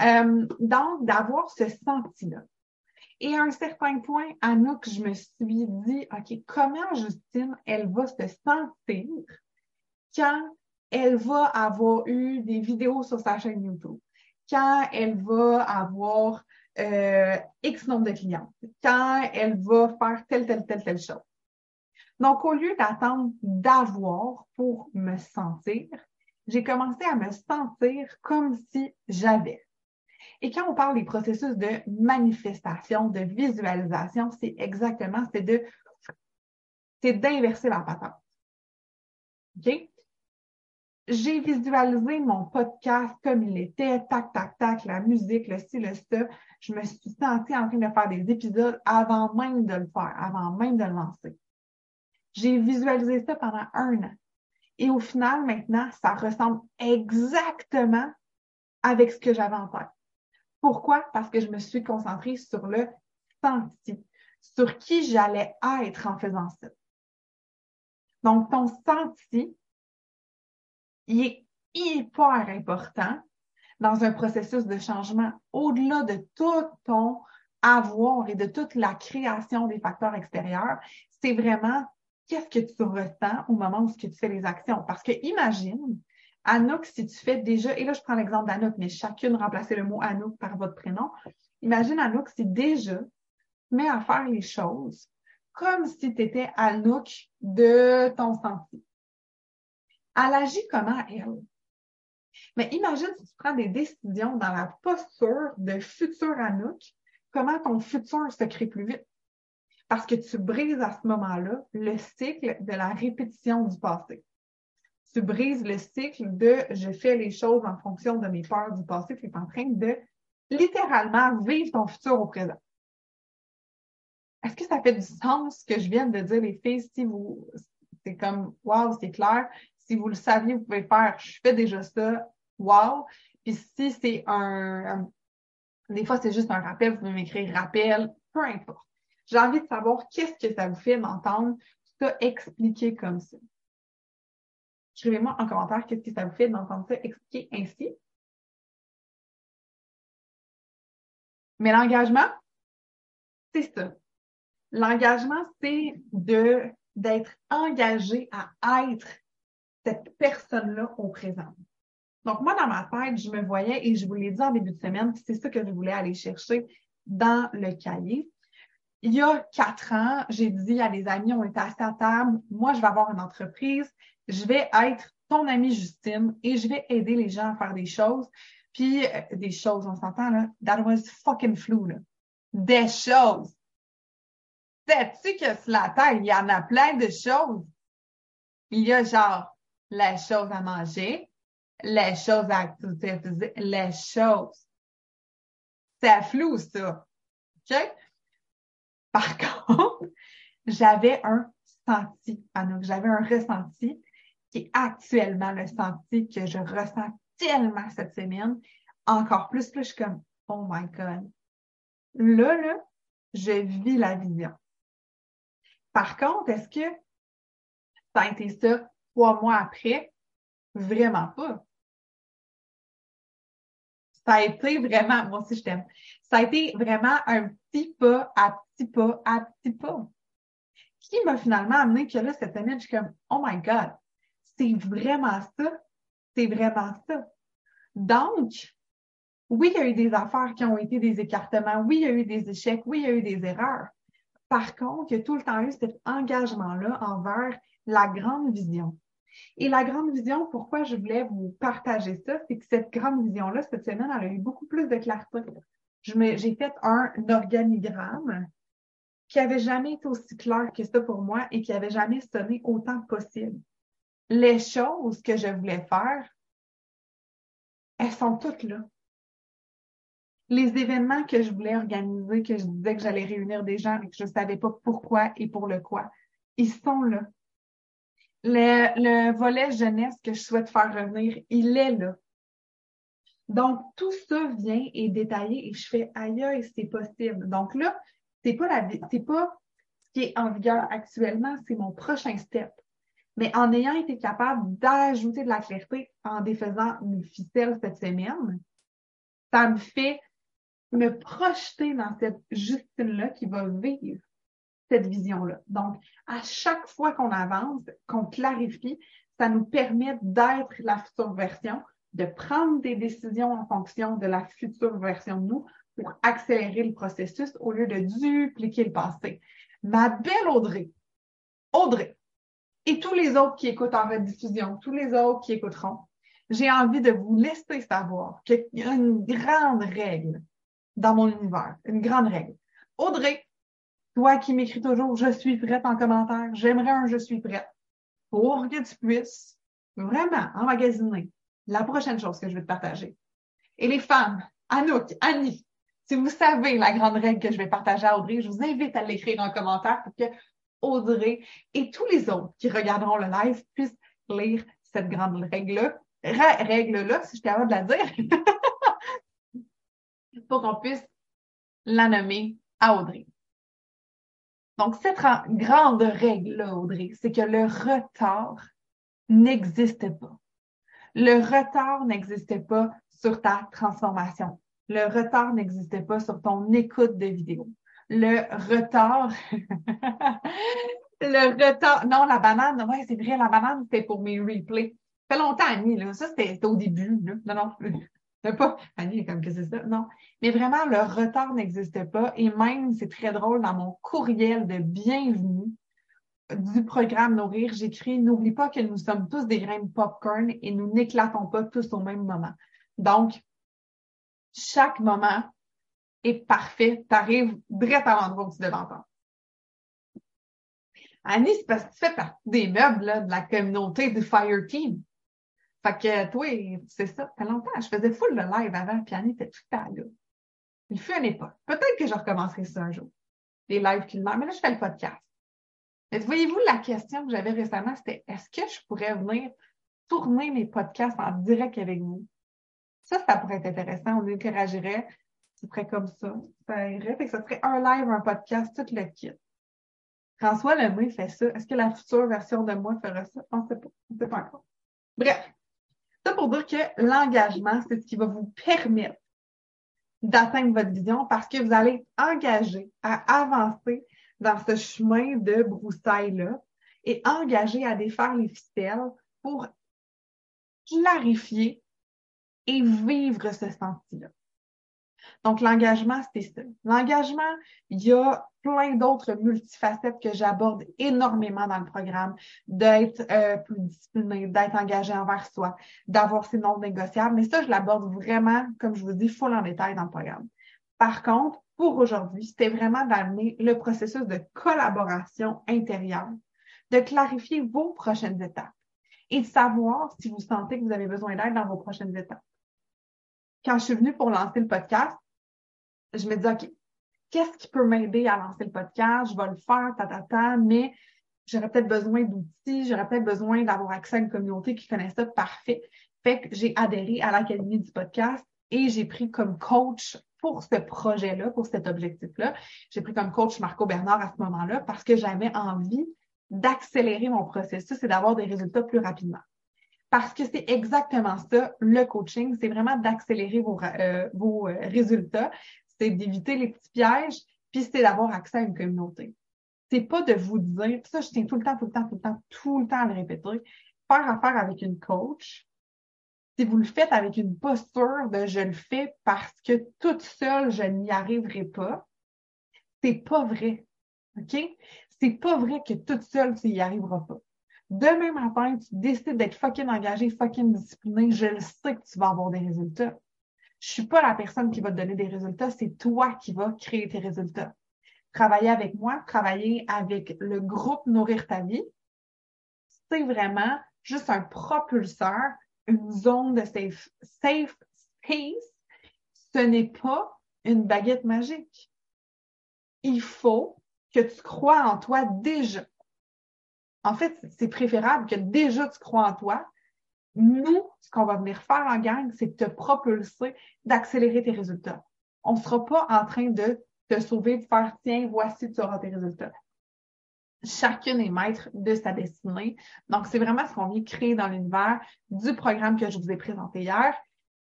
Euh, donc, d'avoir ce senti-là. Et à un certain point, Anouk, je me suis dit, OK, comment Justine, elle va se sentir quand elle va avoir eu des vidéos sur sa chaîne YouTube, quand elle va avoir euh, X nombre de clients, quand elle va faire telle, telle, telle, telle chose. Donc, au lieu d'attendre d'avoir pour me sentir, j'ai commencé à me sentir comme si j'avais. Et quand on parle des processus de manifestation, de visualisation, c'est exactement, c'est de, c'est d'inverser la patente. OK? J'ai visualisé mon podcast comme il était, tac, tac, tac, la musique, le style, le ça. Je me suis sentie en train de faire des épisodes avant même de le faire, avant même de le lancer. J'ai visualisé ça pendant un an. Et au final, maintenant, ça ressemble exactement avec ce que j'avais en tête. Pourquoi? Parce que je me suis concentrée sur le senti, sur qui j'allais être en faisant ça. Donc, ton senti, il est hyper important dans un processus de changement au-delà de tout ton avoir et de toute la création des facteurs extérieurs. C'est vraiment qu'est-ce que tu ressens au moment où tu fais les actions. Parce que imagine, Anouk, si tu fais déjà, et là je prends l'exemple d'Anouk, mais chacune remplacer le mot Anouk par votre prénom. Imagine Anouk, si déjà tu mets à faire les choses comme si tu étais Anouk de ton senti. Elle agit comment, elle? Mais imagine si tu prends des décisions dans la posture de futur Anouk, comment ton futur se crée plus vite? Parce que tu brises à ce moment-là le cycle de la répétition du passé. Tu brises le cycle de je fais les choses en fonction de mes peurs du passé. Tu es en train de littéralement vivre ton futur au présent. Est-ce que ça fait du sens ce que je viens de dire, les filles? Si vous, c'est comme, wow, c'est clair. Si vous le saviez, vous pouvez faire, je fais déjà ça, wow. Puis si c'est un, des fois, c'est juste un rappel, vous pouvez m'écrire rappel, peu importe. J'ai envie de savoir qu'est-ce que ça vous fait d'entendre ça expliqué comme ça. Écrivez-moi en commentaire qu'est-ce que ça vous fait d'entendre ça expliqué ainsi. Mais l'engagement, c'est ça. L'engagement, c'est de d'être engagé à être cette personne-là au présent. Donc, moi, dans ma tête, je me voyais, et je vous l'ai dit en début de semaine, c'est ça que je voulais aller chercher dans le cahier. Il y a quatre ans, j'ai dit à des amis, on était assis à table, moi, je vais avoir une entreprise, je vais être ton amie Justine et je vais aider les gens à faire des choses. Puis, euh, des choses, on s'entend, là, that was fucking flou, là. Des choses. Sais-tu que sur la terre, il y en a plein de choses? Il y a genre les choses à manger, les choses à activité physique, les choses. C'est flou, ça. OK? Par contre, j'avais un senti, j'avais un ressenti qui est actuellement le senti que je ressens tellement cette semaine, encore plus, plus je suis comme, oh my God. Là, là, je vis la vision. Par contre, est-ce que ça a été ça trois mois après? Vraiment pas. Ça a été vraiment, moi aussi je t'aime, ça a été vraiment un petit pas à petit pas à petit pas. Qui m'a finalement amené que là, cette semaine, je suis comme, oh my God, c'est vraiment ça. C'est vraiment ça. Donc, oui, il y a eu des affaires qui ont été des écartements. Oui, il y a eu des échecs. Oui, il y a eu des erreurs. Par contre, il y a tout le temps eu cet engagement-là envers la grande vision. Et la grande vision, pourquoi je voulais vous partager ça, c'est que cette grande vision-là, cette semaine, elle a eu beaucoup plus de clarté. J'ai fait un organigramme qui avait jamais été aussi clair que ça pour moi et qui avait jamais sonné autant possible. Les choses que je voulais faire, elles sont toutes là les événements que je voulais organiser, que je disais que j'allais réunir des gens, mais que je ne savais pas pourquoi et pour le quoi, ils sont là. Le, volet jeunesse que je souhaite faire revenir, il est là. Donc, tout ça vient et détaillé et je fais aïe, c'est possible. Donc là, c'est pas pas ce qui est en vigueur actuellement, c'est mon prochain step. Mais en ayant été capable d'ajouter de la clarté en défaisant une ficelle cette semaine, ça me fait me projeter dans cette Justine-là qui va vivre cette vision-là. Donc, à chaque fois qu'on avance, qu'on clarifie, ça nous permet d'être la future version, de prendre des décisions en fonction de la future version de nous pour accélérer le processus au lieu de dupliquer le passé. Ma belle Audrey, Audrey, et tous les autres qui écoutent en rediffusion, tous les autres qui écouteront, j'ai envie de vous laisser savoir qu'il y a une grande règle dans mon univers. Une grande règle. Audrey, toi qui m'écris toujours je suis prête en commentaire, j'aimerais un je suis prête pour que tu puisses vraiment emmagasiner la prochaine chose que je vais te partager. Et les femmes, Anouk, Annie, si vous savez la grande règle que je vais partager à Audrey, je vous invite à l'écrire en commentaire pour que Audrey et tous les autres qui regarderont le live puissent lire cette grande règle-là. Règle-là, si je suis capable de la dire. pour qu'on puisse la nommer à Audrey. Donc, cette grande règle-là, Audrey, c'est que le retard n'existe pas. Le retard n'existait pas sur ta transformation. Le retard n'existait pas sur ton écoute de vidéo. Le retard, le retard, non, la banane, ouais, c'est vrai, la banane, c'était pour mes replays. Ça fait longtemps, Annie, là. Ça, c'était au début, là. Non, non, pas, Annie, comme que c'est ça? Non. Mais vraiment, le retard n'existe pas. Et même, c'est très drôle, dans mon courriel de bienvenue, du programme Nourrir, j'écris N'oublie pas que nous sommes tous des grains de popcorn et nous n'éclatons pas tous au même moment. Donc, chaque moment est parfait. Tu arrives direct à l'endroit où tu devais entendre. Annie, c'est parce que tu fais partie des meubles de la communauté du Fire Team. Fait que toi, c'est ça, fait longtemps. Je faisais full de live avant, puis Annie était tout à là. Il fut une époque. Peut-être que je recommencerai ça un jour. Les lives culinaires, mais là, je fais le podcast. Mais voyez-vous, la question que j'avais récemment, c'était est-ce que je pourrais venir tourner mes podcasts en direct avec vous? Ça, ça pourrait être intéressant. On interagirait. Ce serait comme ça. Ça irait. Fait que ça serait un live, un podcast, tout le kit. François Lemay fait ça. Est-ce que la future version de moi fera ça? On ne sait pas. On ne sait pas encore. Bref. Ça pour dire que l'engagement, c'est ce qui va vous permettre d'atteindre votre vision parce que vous allez engager à avancer dans ce chemin de broussailles-là et engager à défaire les ficelles pour clarifier et vivre ce senti-là. Donc, l'engagement, c'est ça. L'engagement, il y a plein d'autres multifacettes que j'aborde énormément dans le programme, d'être euh, plus discipliné, d'être engagé envers soi, d'avoir ses non négociables. Mais ça, je l'aborde vraiment, comme je vous dis, full en détail dans le programme. Par contre, pour aujourd'hui, c'était vraiment d'amener le processus de collaboration intérieure, de clarifier vos prochaines étapes et de savoir si vous sentez que vous avez besoin d'aide dans vos prochaines étapes. Quand je suis venue pour lancer le podcast, je me dis, OK, qu'est-ce qui peut m'aider à lancer le podcast? Je vais le faire, ta, ta, ta, mais j'aurais peut-être besoin d'outils, j'aurais peut-être besoin d'avoir accès à une communauté qui connaît ça parfait. Fait que j'ai adhéré à l'Académie du podcast et j'ai pris comme coach pour ce projet-là, pour cet objectif-là. J'ai pris comme coach Marco Bernard à ce moment-là parce que j'avais envie d'accélérer mon processus et d'avoir des résultats plus rapidement. Parce que c'est exactement ça, le coaching, c'est vraiment d'accélérer vos, euh, vos euh, résultats c'est d'éviter les petits pièges, puis c'est d'avoir accès à une communauté. C'est pas de vous dire, ça je tiens tout le temps, tout le temps, tout le temps, tout le temps à le répéter, faire affaire avec une coach, si vous le faites avec une posture de je le fais parce que toute seule, je n'y arriverai pas, c'est pas vrai. OK? C'est pas vrai que toute seule, tu n'y arriveras pas. Demain matin, tu décides d'être fucking engagé, fucking discipliné, je le sais que tu vas avoir des résultats. Je suis pas la personne qui va te donner des résultats, c'est toi qui vas créer tes résultats. Travailler avec moi, travailler avec le groupe Nourrir ta vie, c'est vraiment juste un propulseur, une zone de safe, safe space. Ce n'est pas une baguette magique. Il faut que tu crois en toi déjà. En fait, c'est préférable que déjà tu crois en toi nous, ce qu'on va venir faire en gang, c'est de te propulser, d'accélérer tes résultats. On ne sera pas en train de te sauver, de faire tiens, voici, tu auras tes résultats. Chacune est maître de sa destinée. Donc, c'est vraiment ce qu'on vient créer dans l'univers du programme que je vous ai présenté hier.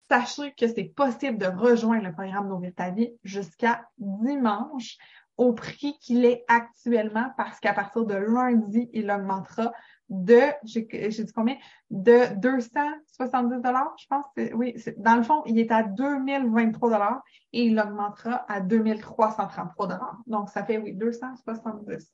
Sachez que c'est possible de rejoindre le programme Nourrir ta vie jusqu'à dimanche au prix qu'il est actuellement parce qu'à partir de lundi, il augmentera de, j'ai dit combien? De 270 dollars, je pense. Oui, dans le fond, il est à 2023 dollars et il augmentera à 2333 dollars. Donc, ça fait, oui, 270.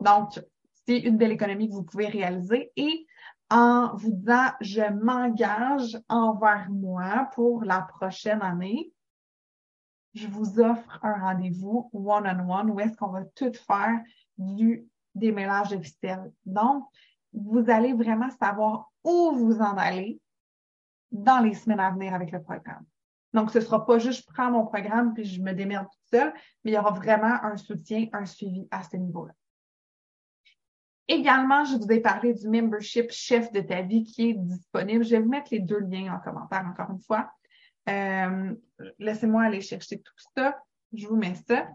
Donc, c'est une belle économie que vous pouvez réaliser et en vous disant, je m'engage envers moi pour la prochaine année, je vous offre un rendez-vous one-on-one où est-ce qu'on va tout faire du démêlage de ficelle. Donc, vous allez vraiment savoir où vous en allez dans les semaines à venir avec le programme. Donc, ce ne sera pas juste je prends mon programme puis je me démerde toute seule, mais il y aura vraiment un soutien, un suivi à ce niveau-là. Également, je vous ai parlé du membership chef de ta vie qui est disponible. Je vais vous mettre les deux liens en commentaire encore une fois. Euh, laissez-moi aller chercher tout ça. Je vous mets ça.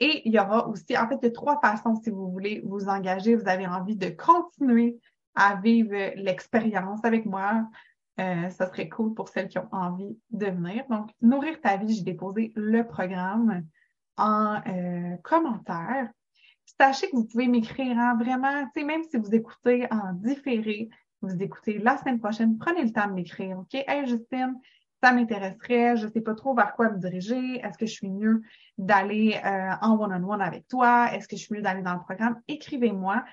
Et il y aura aussi, en fait, de trois façons si vous voulez vous engager, vous avez envie de continuer à vivre l'expérience avec moi. Euh, ça serait cool pour celles qui ont envie de venir. Donc, Nourrir ta vie, j'ai déposé le programme en euh, commentaire. Sachez que vous pouvez m'écrire hein, vraiment, tu sais, même si vous écoutez en différé, vous écoutez la semaine prochaine, prenez le temps de m'écrire, OK? Hey Justine, ça m'intéresserait, je ne sais pas trop vers quoi me diriger, est-ce que je suis mieux d'aller euh, en one-on-one avec toi, est-ce que je suis mieux d'aller dans le programme, écrivez-moi,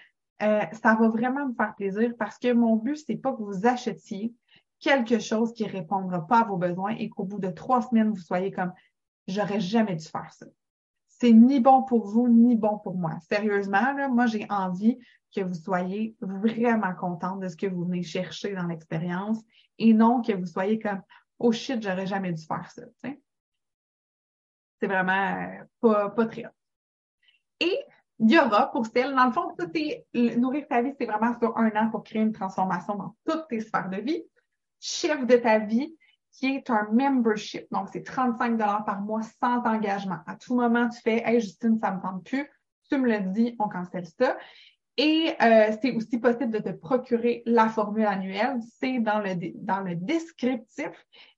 euh, ça va vraiment me faire plaisir parce que mon but, c'est pas que vous achetiez quelque chose qui répondra pas à vos besoins et qu'au bout de trois semaines, vous soyez comme j'aurais jamais dû faire ça. C'est ni bon pour vous, ni bon pour moi. Sérieusement, là, moi, j'ai envie que vous soyez vraiment content de ce que vous venez chercher dans l'expérience et non que vous soyez comme oh shit, j'aurais jamais dû faire ça. C'est vraiment euh, pas, pas très Et il y aura pour celle, dans le fond, ça, nourrir ta vie, c'est vraiment sur un an pour créer une transformation dans toutes tes sphères de vie. Chef de ta vie, qui est un membership. Donc, c'est 35 par mois sans engagement. À tout moment, tu fais Hey Justine, ça me tente plus. Tu me le dis, on cancelle ça. Et euh, c'est aussi possible de te procurer la formule annuelle. C'est dans le, dans le descriptif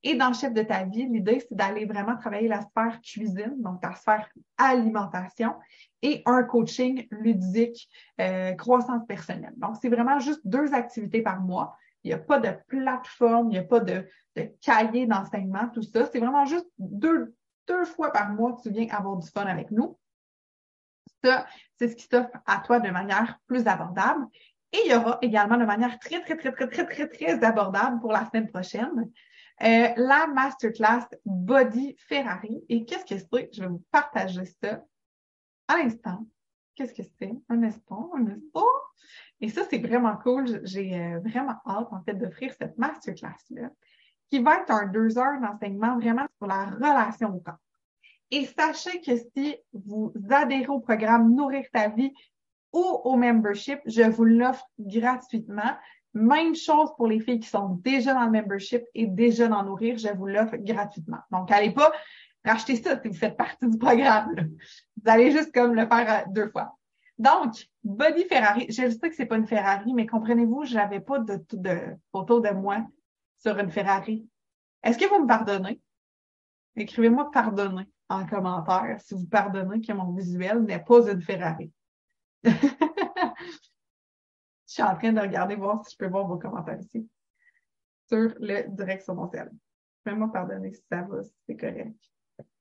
et dans le chef de ta vie. L'idée, c'est d'aller vraiment travailler la sphère cuisine, donc la sphère alimentation et un coaching ludique, euh, croissance personnelle. Donc, c'est vraiment juste deux activités par mois. Il n'y a pas de plateforme, il n'y a pas de, de cahier d'enseignement, tout ça. C'est vraiment juste deux, deux fois par mois que tu viens avoir du fun avec nous. C'est ce qui s'offre à toi de manière plus abordable. Et il y aura également de manière très, très, très, très, très, très, très abordable pour la semaine prochaine, euh, la masterclass Body Ferrari. Et qu'est-ce que c'est? Je vais vous partager ça à l'instant. Qu'est-ce que c'est? Un instant, un instant. Et ça, c'est vraiment cool. J'ai euh, vraiment hâte, en fait, d'offrir cette masterclass-là, qui va être un deux heures d'enseignement vraiment sur la relation au corps. Et sachez que si vous adhérez au programme Nourrir ta vie ou au membership, je vous l'offre gratuitement. Même chose pour les filles qui sont déjà dans le membership et déjà dans Nourrir, je vous l'offre gratuitement. Donc, allez pas racheter ça si vous faites partie du programme. Vous allez juste comme le faire euh, deux fois. Donc, Body Ferrari, je sais que c'est pas une Ferrari, mais comprenez-vous, je n'avais pas de, de photo de moi sur une Ferrari. Est-ce que vous me pardonnez? Écrivez-moi pardonner en commentaire si vous pardonnez que mon visuel n'est pas une Ferrari. je suis en train de regarder voir si je peux voir vos commentaires ici sur le direct sur mon ciel. Fais-moi pardonner si ça va, si c'est correct.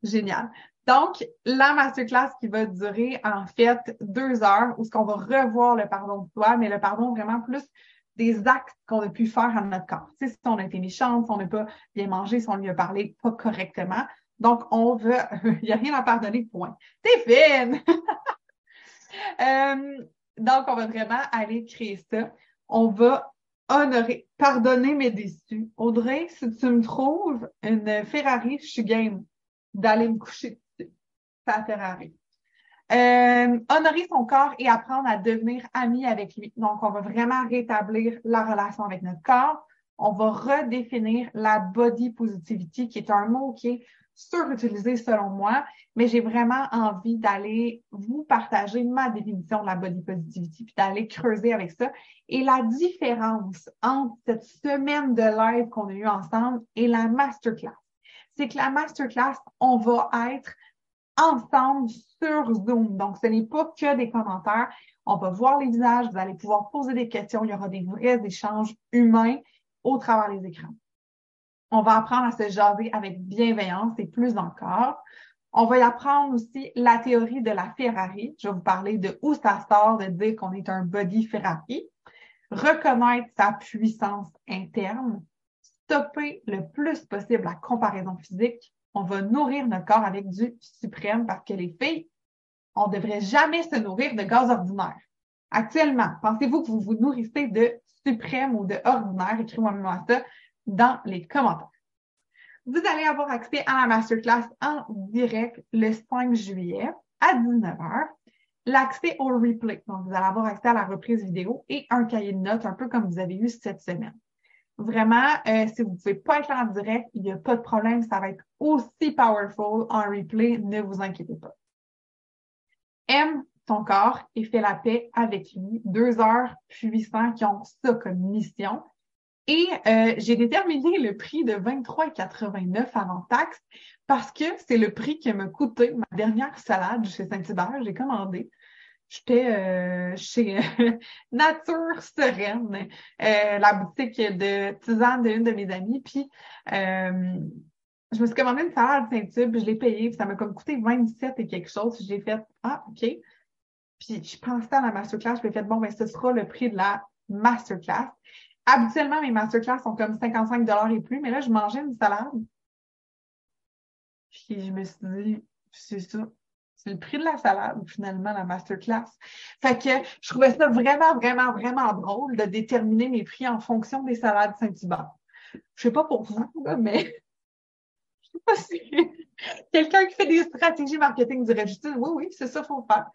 Génial. Donc, la masterclass qui va durer en fait deux heures où ce qu'on va revoir le pardon de soi, mais le pardon vraiment plus des actes qu'on a pu faire à notre corps. Si on a été méchante, si on n'a pas bien mangé, si on lui a parlé pas correctement, donc, on veut, il n'y a rien à pardonner, point. T'es fine! euh, donc, on va vraiment aller créer ça. On va honorer, pardonner mes déçus. Audrey, si tu me trouves une Ferrari, je suis game d'aller me coucher dessus. C'est Ferrari. Euh, honorer son corps et apprendre à devenir ami avec lui. Donc, on va vraiment rétablir la relation avec notre corps. On va redéfinir la body positivity, qui est un mot qui est surutilisé selon moi, mais j'ai vraiment envie d'aller vous partager ma définition de la body positivity, puis d'aller creuser avec ça. Et la différence entre cette semaine de live qu'on a eue ensemble et la masterclass, c'est que la masterclass, on va être ensemble sur Zoom. Donc, ce n'est pas que des commentaires. On va voir les visages, vous allez pouvoir poser des questions. Il y aura des vrais échanges humains au travers des écrans. On va apprendre à se jaser avec bienveillance et plus encore. On va y apprendre aussi la théorie de la Ferrari. Je vais vous parler de où ça sort de dire qu'on est un body Ferrari. Reconnaître sa puissance interne. Stopper le plus possible la comparaison physique. On va nourrir notre corps avec du suprême parce que les filles, on ne devrait jamais se nourrir de gaz ordinaire. Actuellement, pensez-vous que vous vous nourrissez de suprême ou de ordinaire? Écrivez-moi ça dans les commentaires. Vous allez avoir accès à la masterclass en direct le 5 juillet à 19h. L'accès au replay. Donc, vous allez avoir accès à la reprise vidéo et un cahier de notes, un peu comme vous avez eu cette semaine. Vraiment, euh, si vous ne pouvez pas être là en direct, il n'y a pas de problème, ça va être aussi powerful en replay, ne vous inquiétez pas. Aime ton corps et fais la paix avec lui. Deux heures puissantes qui ont ça comme mission. Et euh, j'ai déterminé le prix de 23,89 avant taxe parce que c'est le prix qui m'a coûté ma dernière salade chez Saint-Hubert. J'ai commandé. J'étais euh, chez Nature Sereine, euh, la boutique de tisane d'une de mes amies. Puis je me suis commandé une salade Saint-Hubert, je l'ai payée, puis ça m'a comme coûté 27 et quelque chose. J'ai fait Ah, OK. Puis je pensais à la masterclass, je me fait bon, ben ce sera le prix de la masterclass. Habituellement, mes masterclass sont comme 55 et plus, mais là, je mangeais une salade. Puis je me suis dit, c'est ça. C'est le prix de la salade, finalement, la masterclass. Fait que je trouvais ça vraiment, vraiment, vraiment drôle de déterminer mes prix en fonction des salades Saint-Hubert. Je sais pas pour vous, mais je sais pas si quelqu'un qui fait des stratégies marketing dirait juste oui, oui, c'est ça qu'il faut faire.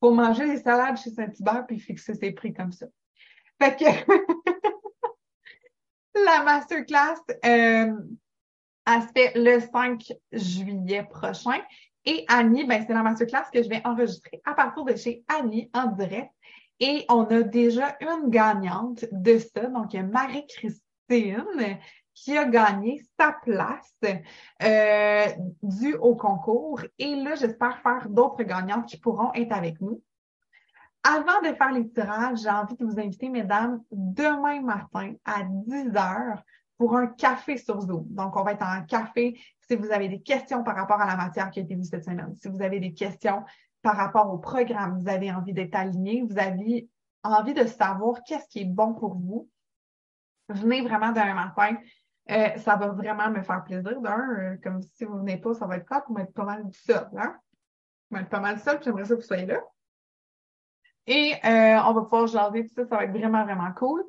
Faut manger les salades chez Saint-Hubert puis fixer ses prix comme ça. Fait que la masterclass, euh, elle fait le 5 juillet prochain. Et Annie, ben, c'est la masterclass que je vais enregistrer à partir de chez Annie en direct. Et on a déjà une gagnante de ça. Donc, Marie-Christine qui a gagné sa place euh, due au concours. Et là, j'espère faire d'autres gagnantes qui pourront être avec nous. Avant de faire les tirages, j'ai envie de vous inviter, mesdames, demain matin à 10 heures pour un café sur Zoom. Donc, on va être en café si vous avez des questions par rapport à la matière qui a été vue cette semaine, si vous avez des questions par rapport au programme, vous avez envie d'être aligné, vous avez envie de savoir qu'est-ce qui est bon pour vous, venez vraiment demain matin. Euh, ça va vraiment me faire plaisir. D'un, euh, comme si vous venez pas, ça va être quoi? Vous être pas mal seul, hein? Vous être pas mal seul, j'aimerais ça que vous soyez là. Et euh, on va pouvoir jaser tout ça, ça va être vraiment, vraiment cool.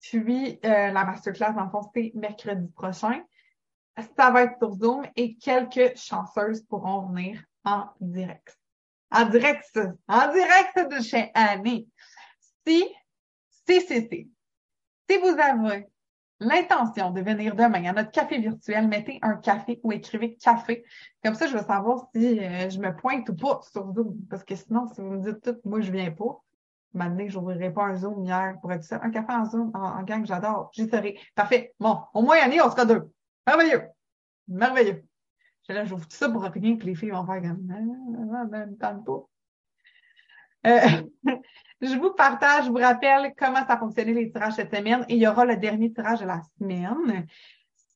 Puis euh, la masterclass, le fond, c'est mercredi prochain. Ça va être sur Zoom et quelques chanceuses pourront venir en direct. En direct, en direct de chez Annie. Si, si, si, si, si vous avez l'intention de venir demain à notre café virtuel, mettez un café ou écrivez café. Comme ça, je vais savoir si euh, je me pointe ou pas sur Zoom. Parce que sinon, si vous me dites tout, moi, je viens pas, Maintenant, je n'ouvrirai pas un Zoom hier pour être ça. Un café en Zoom, en, gang, j'adore. J'y serai. Parfait. Bon, au moins, Annie, on sera deux. Merveilleux. Merveilleux. Je là, j'ouvre tout ça pour rien que les filles vont faire comme, ah. Euh, je vous partage, je vous rappelle comment ça a fonctionné les tirages cette semaine et il y aura le dernier tirage de la semaine.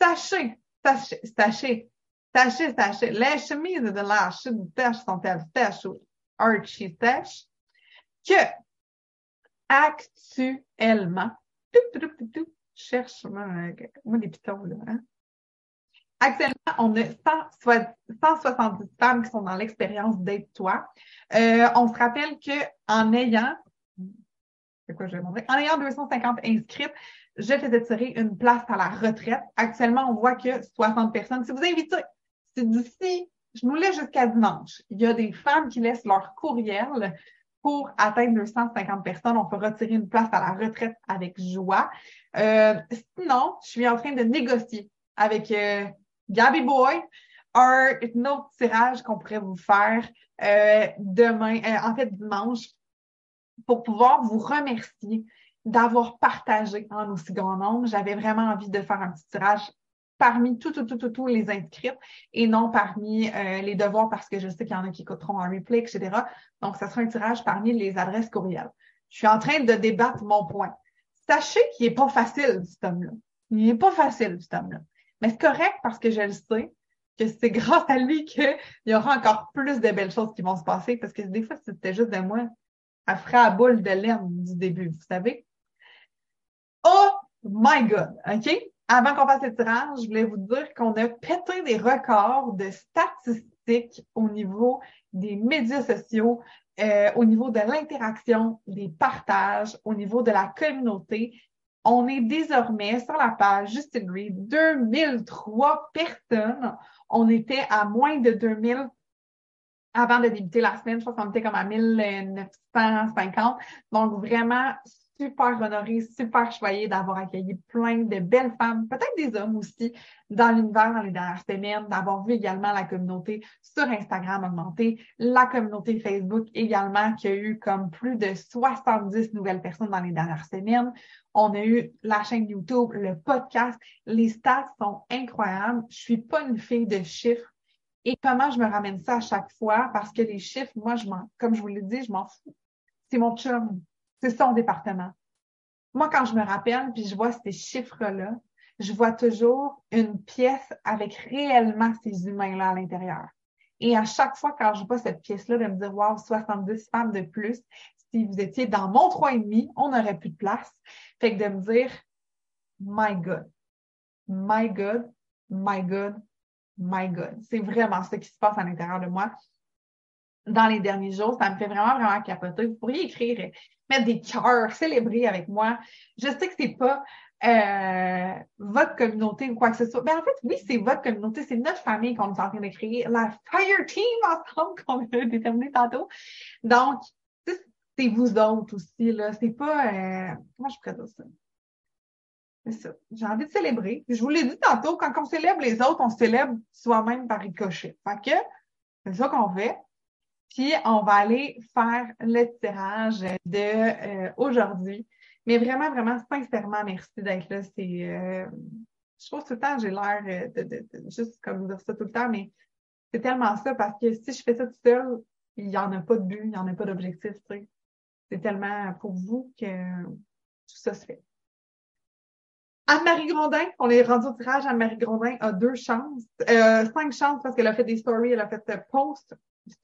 Sachez, sachez, sachez, sachez, sachez, les chemises de l'arche du tâche sont-elles sèches ou archi sèches? Que actuellement, cherche moi, des pitons là. Hein? Actuellement, on a 170 femmes qui sont dans l'expérience d'être toi. Euh, on se rappelle que en ayant, quoi je vais montrer, en ayant 250 inscrites, je faisais tirer une place à la retraite. Actuellement, on voit que 60 personnes. Si vous invitez, c'est d'ici, je nous laisse jusqu'à dimanche. Il y a des femmes qui laissent leur courriel pour atteindre 250 personnes, on peut retirer une place à la retraite avec joie. Euh, sinon, je suis en train de négocier avec euh, Gabby Boy un, autre tirage qu'on pourrait vous faire euh, demain, euh, en fait dimanche, pour pouvoir vous remercier d'avoir partagé en aussi grand nombre. J'avais vraiment envie de faire un petit tirage parmi tous, tout, tout, tout, tous les inscrits et non parmi euh, les devoirs parce que je sais qu'il y en a qui écouteront en replay, etc. Donc, ça sera un tirage parmi les adresses courriels. Je suis en train de débattre mon point. Sachez qu'il n'est pas facile, cet homme-là. Il n'est pas facile, cet homme-là. Mais c'est correct parce que je le sais que c'est grâce à lui qu'il y aura encore plus de belles choses qui vont se passer parce que des fois, c'était juste de moi, elle ferait à boule de laine du début, vous savez. Oh my God, OK? avant qu'on fasse le tirage, je voulais vous dire qu'on a pété des records de statistiques au niveau des médias sociaux, euh, au niveau de l'interaction, des partages, au niveau de la communauté. On est désormais sur la page Just Agree 2003 personnes. On était à moins de 2000 avant de débuter la semaine. Je crois qu'on était comme à 1950. Donc, vraiment super honorée, super choyée d'avoir accueilli plein de belles femmes, peut-être des hommes aussi, dans l'univers dans les dernières semaines, d'avoir vu également la communauté sur Instagram augmenter, la communauté Facebook également qui a eu comme plus de 70 nouvelles personnes dans les dernières semaines. On a eu la chaîne YouTube, le podcast. Les stats sont incroyables. Je suis pas une fille de chiffres. Et comment je me ramène ça à chaque fois? Parce que les chiffres, moi, je m'en, comme je vous l'ai dit, je m'en fous. C'est mon chum. C'est son département. Moi, quand je me rappelle, puis je vois ces chiffres-là, je vois toujours une pièce avec réellement ces humains-là à l'intérieur. Et à chaque fois, quand je vois cette pièce-là, de me dire, wow, 70 femmes de plus, si vous étiez dans mon trois et demi, on n'aurait plus de place. Fait que de me dire, my God, my God, my God, my God. C'est vraiment ce qui se passe à l'intérieur de moi dans les derniers jours. Ça me fait vraiment, vraiment capoter. Vous pourriez écrire, mettre des cœurs, célébrer avec moi. Je sais que c'est pas euh, votre communauté ou quoi que ce soit. Mais ben, en fait, oui, c'est votre communauté, c'est notre famille qu'on est en train de créer, la Fire Team ensemble qu'on a déterminé tantôt. Donc, c'est vous autres aussi, là. C'est pas, euh, comment je pourrais ça? C'est ça. J'ai envie de célébrer. Je vous l'ai dit tantôt, quand on célèbre les autres, on célèbre soi-même par ricochet. Fait que, c'est ça qu'on fait. Puis, on va aller faire le tirage de euh, aujourd'hui. Mais vraiment, vraiment, sincèrement, merci d'être là. C'est, euh, je trouve tout le temps, j'ai l'air euh, de, de, juste comme dire ça tout le temps, mais c'est tellement ça parce que si je fais ça tout seul, il n'y en a pas de but, il n'y en a pas d'objectif. C'est tellement pour vous que tout ça se fait. Anne-Marie Grondin, on est rendu au tirage. Anne-Marie Grondin a deux chances, euh, cinq chances parce qu'elle a fait des stories, elle a fait des posts.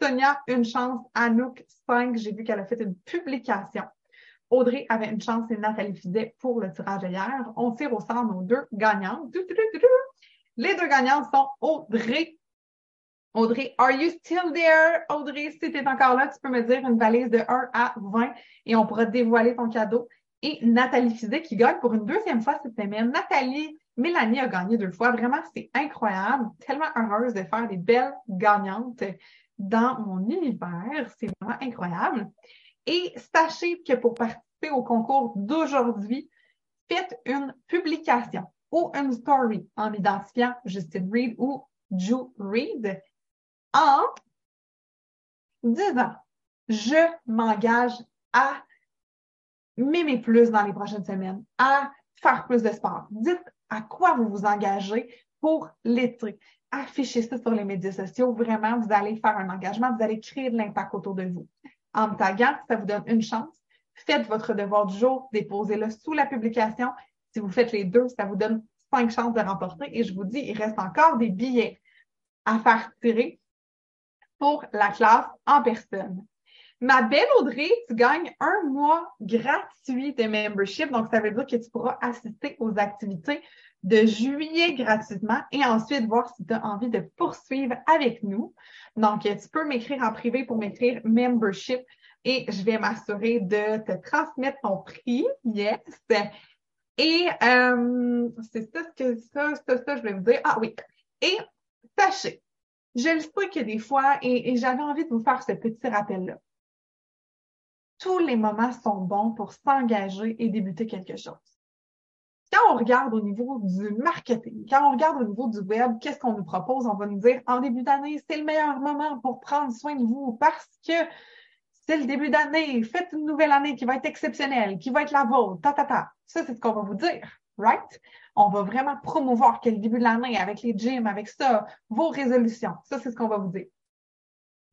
Sonia, une chance. Anouk, cinq. J'ai vu qu'elle a fait une publication. Audrey avait une chance et Nathalie Fidet pour le tirage hier. On tire au sort nos deux gagnantes. Les deux gagnantes sont Audrey. Audrey, are you still there? Audrey, si tu es encore là, tu peux me dire une valise de 1 à 20 et on pourra dévoiler ton cadeau. Et Nathalie Fidet qui gagne pour une deuxième fois cette semaine. Nathalie, Mélanie a gagné deux fois. Vraiment, c'est incroyable. Tellement heureuse de faire des belles gagnantes dans mon univers. C'est vraiment incroyable. Et sachez que pour participer au concours d'aujourd'hui, faites une publication ou une story en identifiant Justine Reed ou Ju Reed en disant je m'engage à m'aimer plus dans les prochaines semaines, à faire plus de sport. Dites à quoi vous vous engagez pour l'été. Affichez ça sur les médias sociaux. Vraiment, vous allez faire un engagement, vous allez créer de l'impact autour de vous en me taguant, ça vous donne une chance. Faites votre devoir du jour, déposez-le sous la publication. Si vous faites les deux, ça vous donne cinq chances de remporter. Et je vous dis, il reste encore des billets à faire tirer pour la classe en personne. Ma belle Audrey, tu gagnes un mois gratuit de membership. Donc, ça veut dire que tu pourras assister aux activités de juillet gratuitement et ensuite voir si tu as envie de poursuivre avec nous. Donc, tu peux m'écrire en privé pour m'écrire membership et je vais m'assurer de te transmettre ton prix. Yes. Et euh, c'est ça que ça, ça, ça, je vais vous dire. Ah oui. Et sachez, je le sais que des fois, et j'avais envie de vous faire ce petit rappel-là. Tous les moments sont bons pour s'engager et débuter quelque chose quand on regarde au niveau du marketing, quand on regarde au niveau du web, qu'est-ce qu'on nous propose? On va nous dire, en début d'année, c'est le meilleur moment pour prendre soin de vous parce que c'est le début d'année. Faites une nouvelle année qui va être exceptionnelle, qui va être la vôtre, ta, ta, ta. Ça, c'est ce qu'on va vous dire, right? On va vraiment promouvoir quel début de l'année avec les gyms, avec ça, vos résolutions. Ça, c'est ce qu'on va vous dire.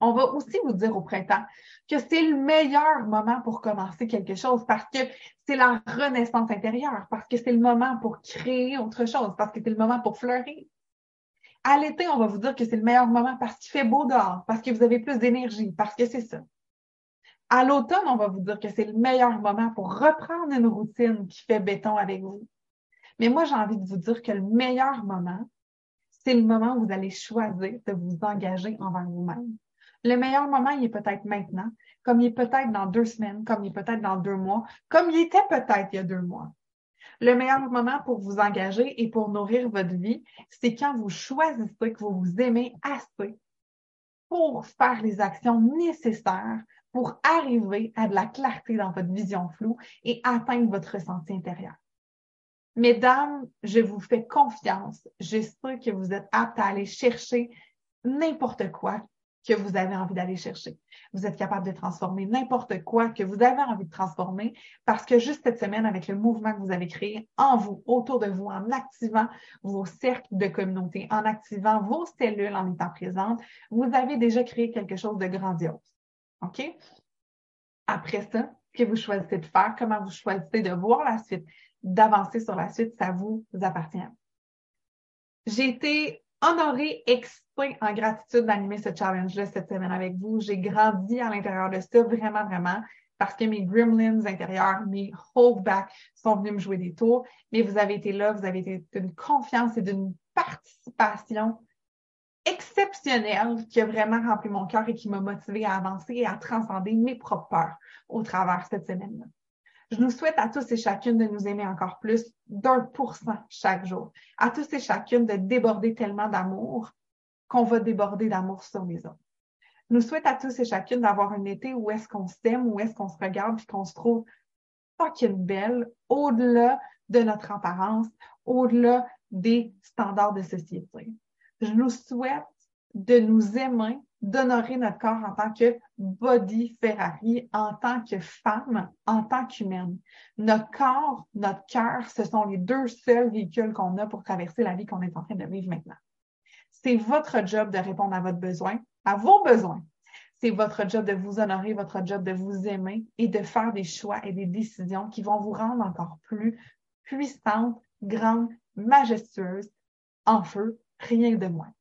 On va aussi vous dire au printemps que c'est le meilleur moment pour commencer quelque chose parce que c'est la renaissance intérieure, parce que c'est le moment pour créer autre chose, parce que c'est le moment pour fleurir. À l'été, on va vous dire que c'est le meilleur moment parce qu'il fait beau dehors, parce que vous avez plus d'énergie, parce que c'est ça. À l'automne, on va vous dire que c'est le meilleur moment pour reprendre une routine qui fait béton avec vous. Mais moi, j'ai envie de vous dire que le meilleur moment, c'est le moment où vous allez choisir de vous engager envers vous-même. Le meilleur moment, il est peut-être maintenant, comme il est peut-être dans deux semaines, comme il est peut-être dans deux mois, comme il était peut-être il y a deux mois. Le meilleur moment pour vous engager et pour nourrir votre vie, c'est quand vous choisissez que vous vous aimez assez pour faire les actions nécessaires pour arriver à de la clarté dans votre vision floue et atteindre votre ressenti intérieur. Mesdames, je vous fais confiance. Je sais que vous êtes aptes à aller chercher n'importe quoi que vous avez envie d'aller chercher. Vous êtes capable de transformer n'importe quoi que vous avez envie de transformer parce que juste cette semaine, avec le mouvement que vous avez créé en vous, autour de vous, en activant vos cercles de communauté, en activant vos cellules en étant présentes, vous avez déjà créé quelque chose de grandiose. OK? Après ça, ce que vous choisissez de faire, comment vous choisissez de voir la suite, d'avancer sur la suite, ça vous appartient. J'ai été honoré, excité en gratitude d'animer ce challenge-là cette semaine avec vous. J'ai grandi à l'intérieur de ça, vraiment, vraiment, parce que mes gremlins intérieurs, mes holdbacks sont venus me jouer des tours. Mais vous avez été là, vous avez été d'une confiance et d'une participation exceptionnelle qui a vraiment rempli mon cœur et qui m'a motivé à avancer et à transcender mes propres peurs au travers cette semaine-là. Je nous souhaite à tous et chacune de nous aimer encore plus d'un pour cent chaque jour. À tous et chacune de déborder tellement d'amour qu'on va déborder d'amour sur les autres. Je nous souhaite à tous et chacune d'avoir un été où est-ce qu'on s'aime, où est-ce qu'on se regarde puis qu'on se trouve fucking belle au-delà de notre apparence, au-delà des standards de société. Je nous souhaite de nous aimer, d'honorer notre corps en tant que body Ferrari, en tant que femme, en tant qu'humaine. Notre corps, notre cœur, ce sont les deux seuls véhicules qu'on a pour traverser la vie qu'on est en train de vivre maintenant. C'est votre job de répondre à votre besoin, à vos besoins. C'est votre job de vous honorer, votre job de vous aimer et de faire des choix et des décisions qui vont vous rendre encore plus puissante, grande, majestueuse, en feu, rien de moins.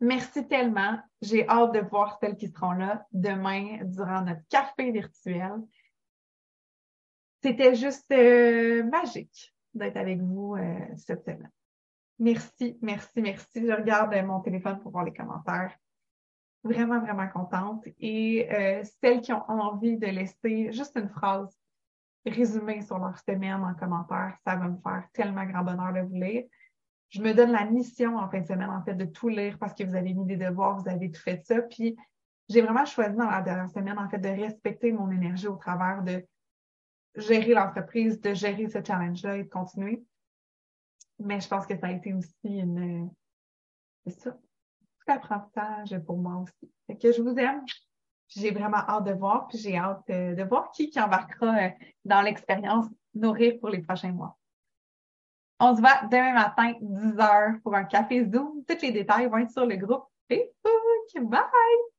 Merci tellement. J'ai hâte de voir celles qui seront là demain durant notre café virtuel. C'était juste euh, magique d'être avec vous euh, cette semaine. Merci, merci, merci. Je regarde mon téléphone pour voir les commentaires. Vraiment, vraiment contente. Et euh, celles qui ont envie de laisser juste une phrase résumée sur leur semaine en commentaire, ça va me faire tellement grand bonheur de vous lire je me donne la mission en fin de semaine, en fait, de tout lire parce que vous avez mis des devoirs, vous avez tout fait ça. Puis j'ai vraiment choisi dans la dernière semaine, en fait, de respecter mon énergie au travers de gérer l'entreprise, de gérer ce challenge-là et de continuer. Mais je pense que ça a été aussi une, c'est ça, tout apprentissage pour moi aussi. Fait que je vous aime. J'ai vraiment hâte de voir, puis j'ai hâte euh, de voir qui, qui embarquera euh, dans l'expérience Nourrir pour les prochains mois. On se voit demain matin, 10 heures, pour un café Zoom. Tous les détails vont être sur le groupe Facebook. Bye!